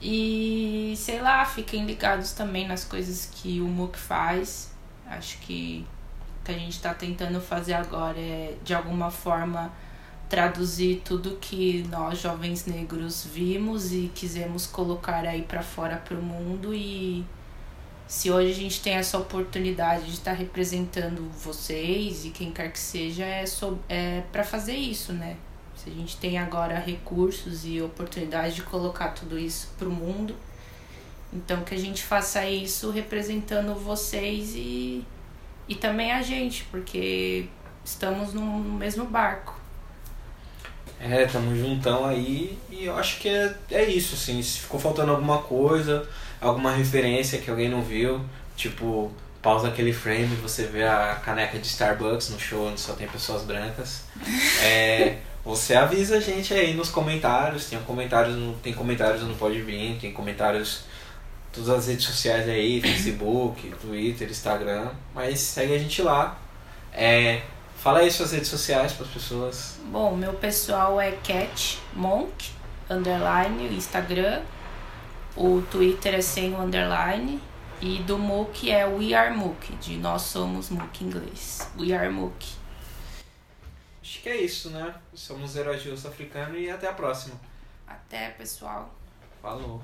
E sei lá, fiquem ligados também nas coisas que o MOOC faz. Acho que o que a gente tá tentando fazer agora é de alguma forma traduzir tudo que nós jovens negros vimos e quisemos colocar aí para fora pro mundo e se hoje a gente tem essa oportunidade de estar representando vocês e quem quer que seja, é, so, é para fazer isso, né? Se a gente tem agora recursos e oportunidade de colocar tudo isso pro mundo, então que a gente faça isso representando vocês e, e também a gente, porque estamos no mesmo barco. É, tamo juntão aí e eu acho que é, é isso, assim, se ficou faltando alguma coisa, alguma referência que alguém não viu, tipo, pausa aquele frame e você vê a caneca de Starbucks no show onde só tem pessoas brancas. É, [laughs] você avisa a gente aí nos comentários, tem comentários no, tem comentários no Podbean, tem comentários todas as redes sociais aí, Facebook, Twitter, Instagram, mas segue a gente lá. É, fala aí suas redes sociais para as pessoas. Bom, meu pessoal é Cat Monk, underline, Instagram. O Twitter é sem o underline. E do MOOC é We Are MOOC, de Nós Somos MOOC em inglês. We Are MOOC. Acho que é isso, né? Somos Heróis de Osso Africano e até a próxima. Até, pessoal. Falou.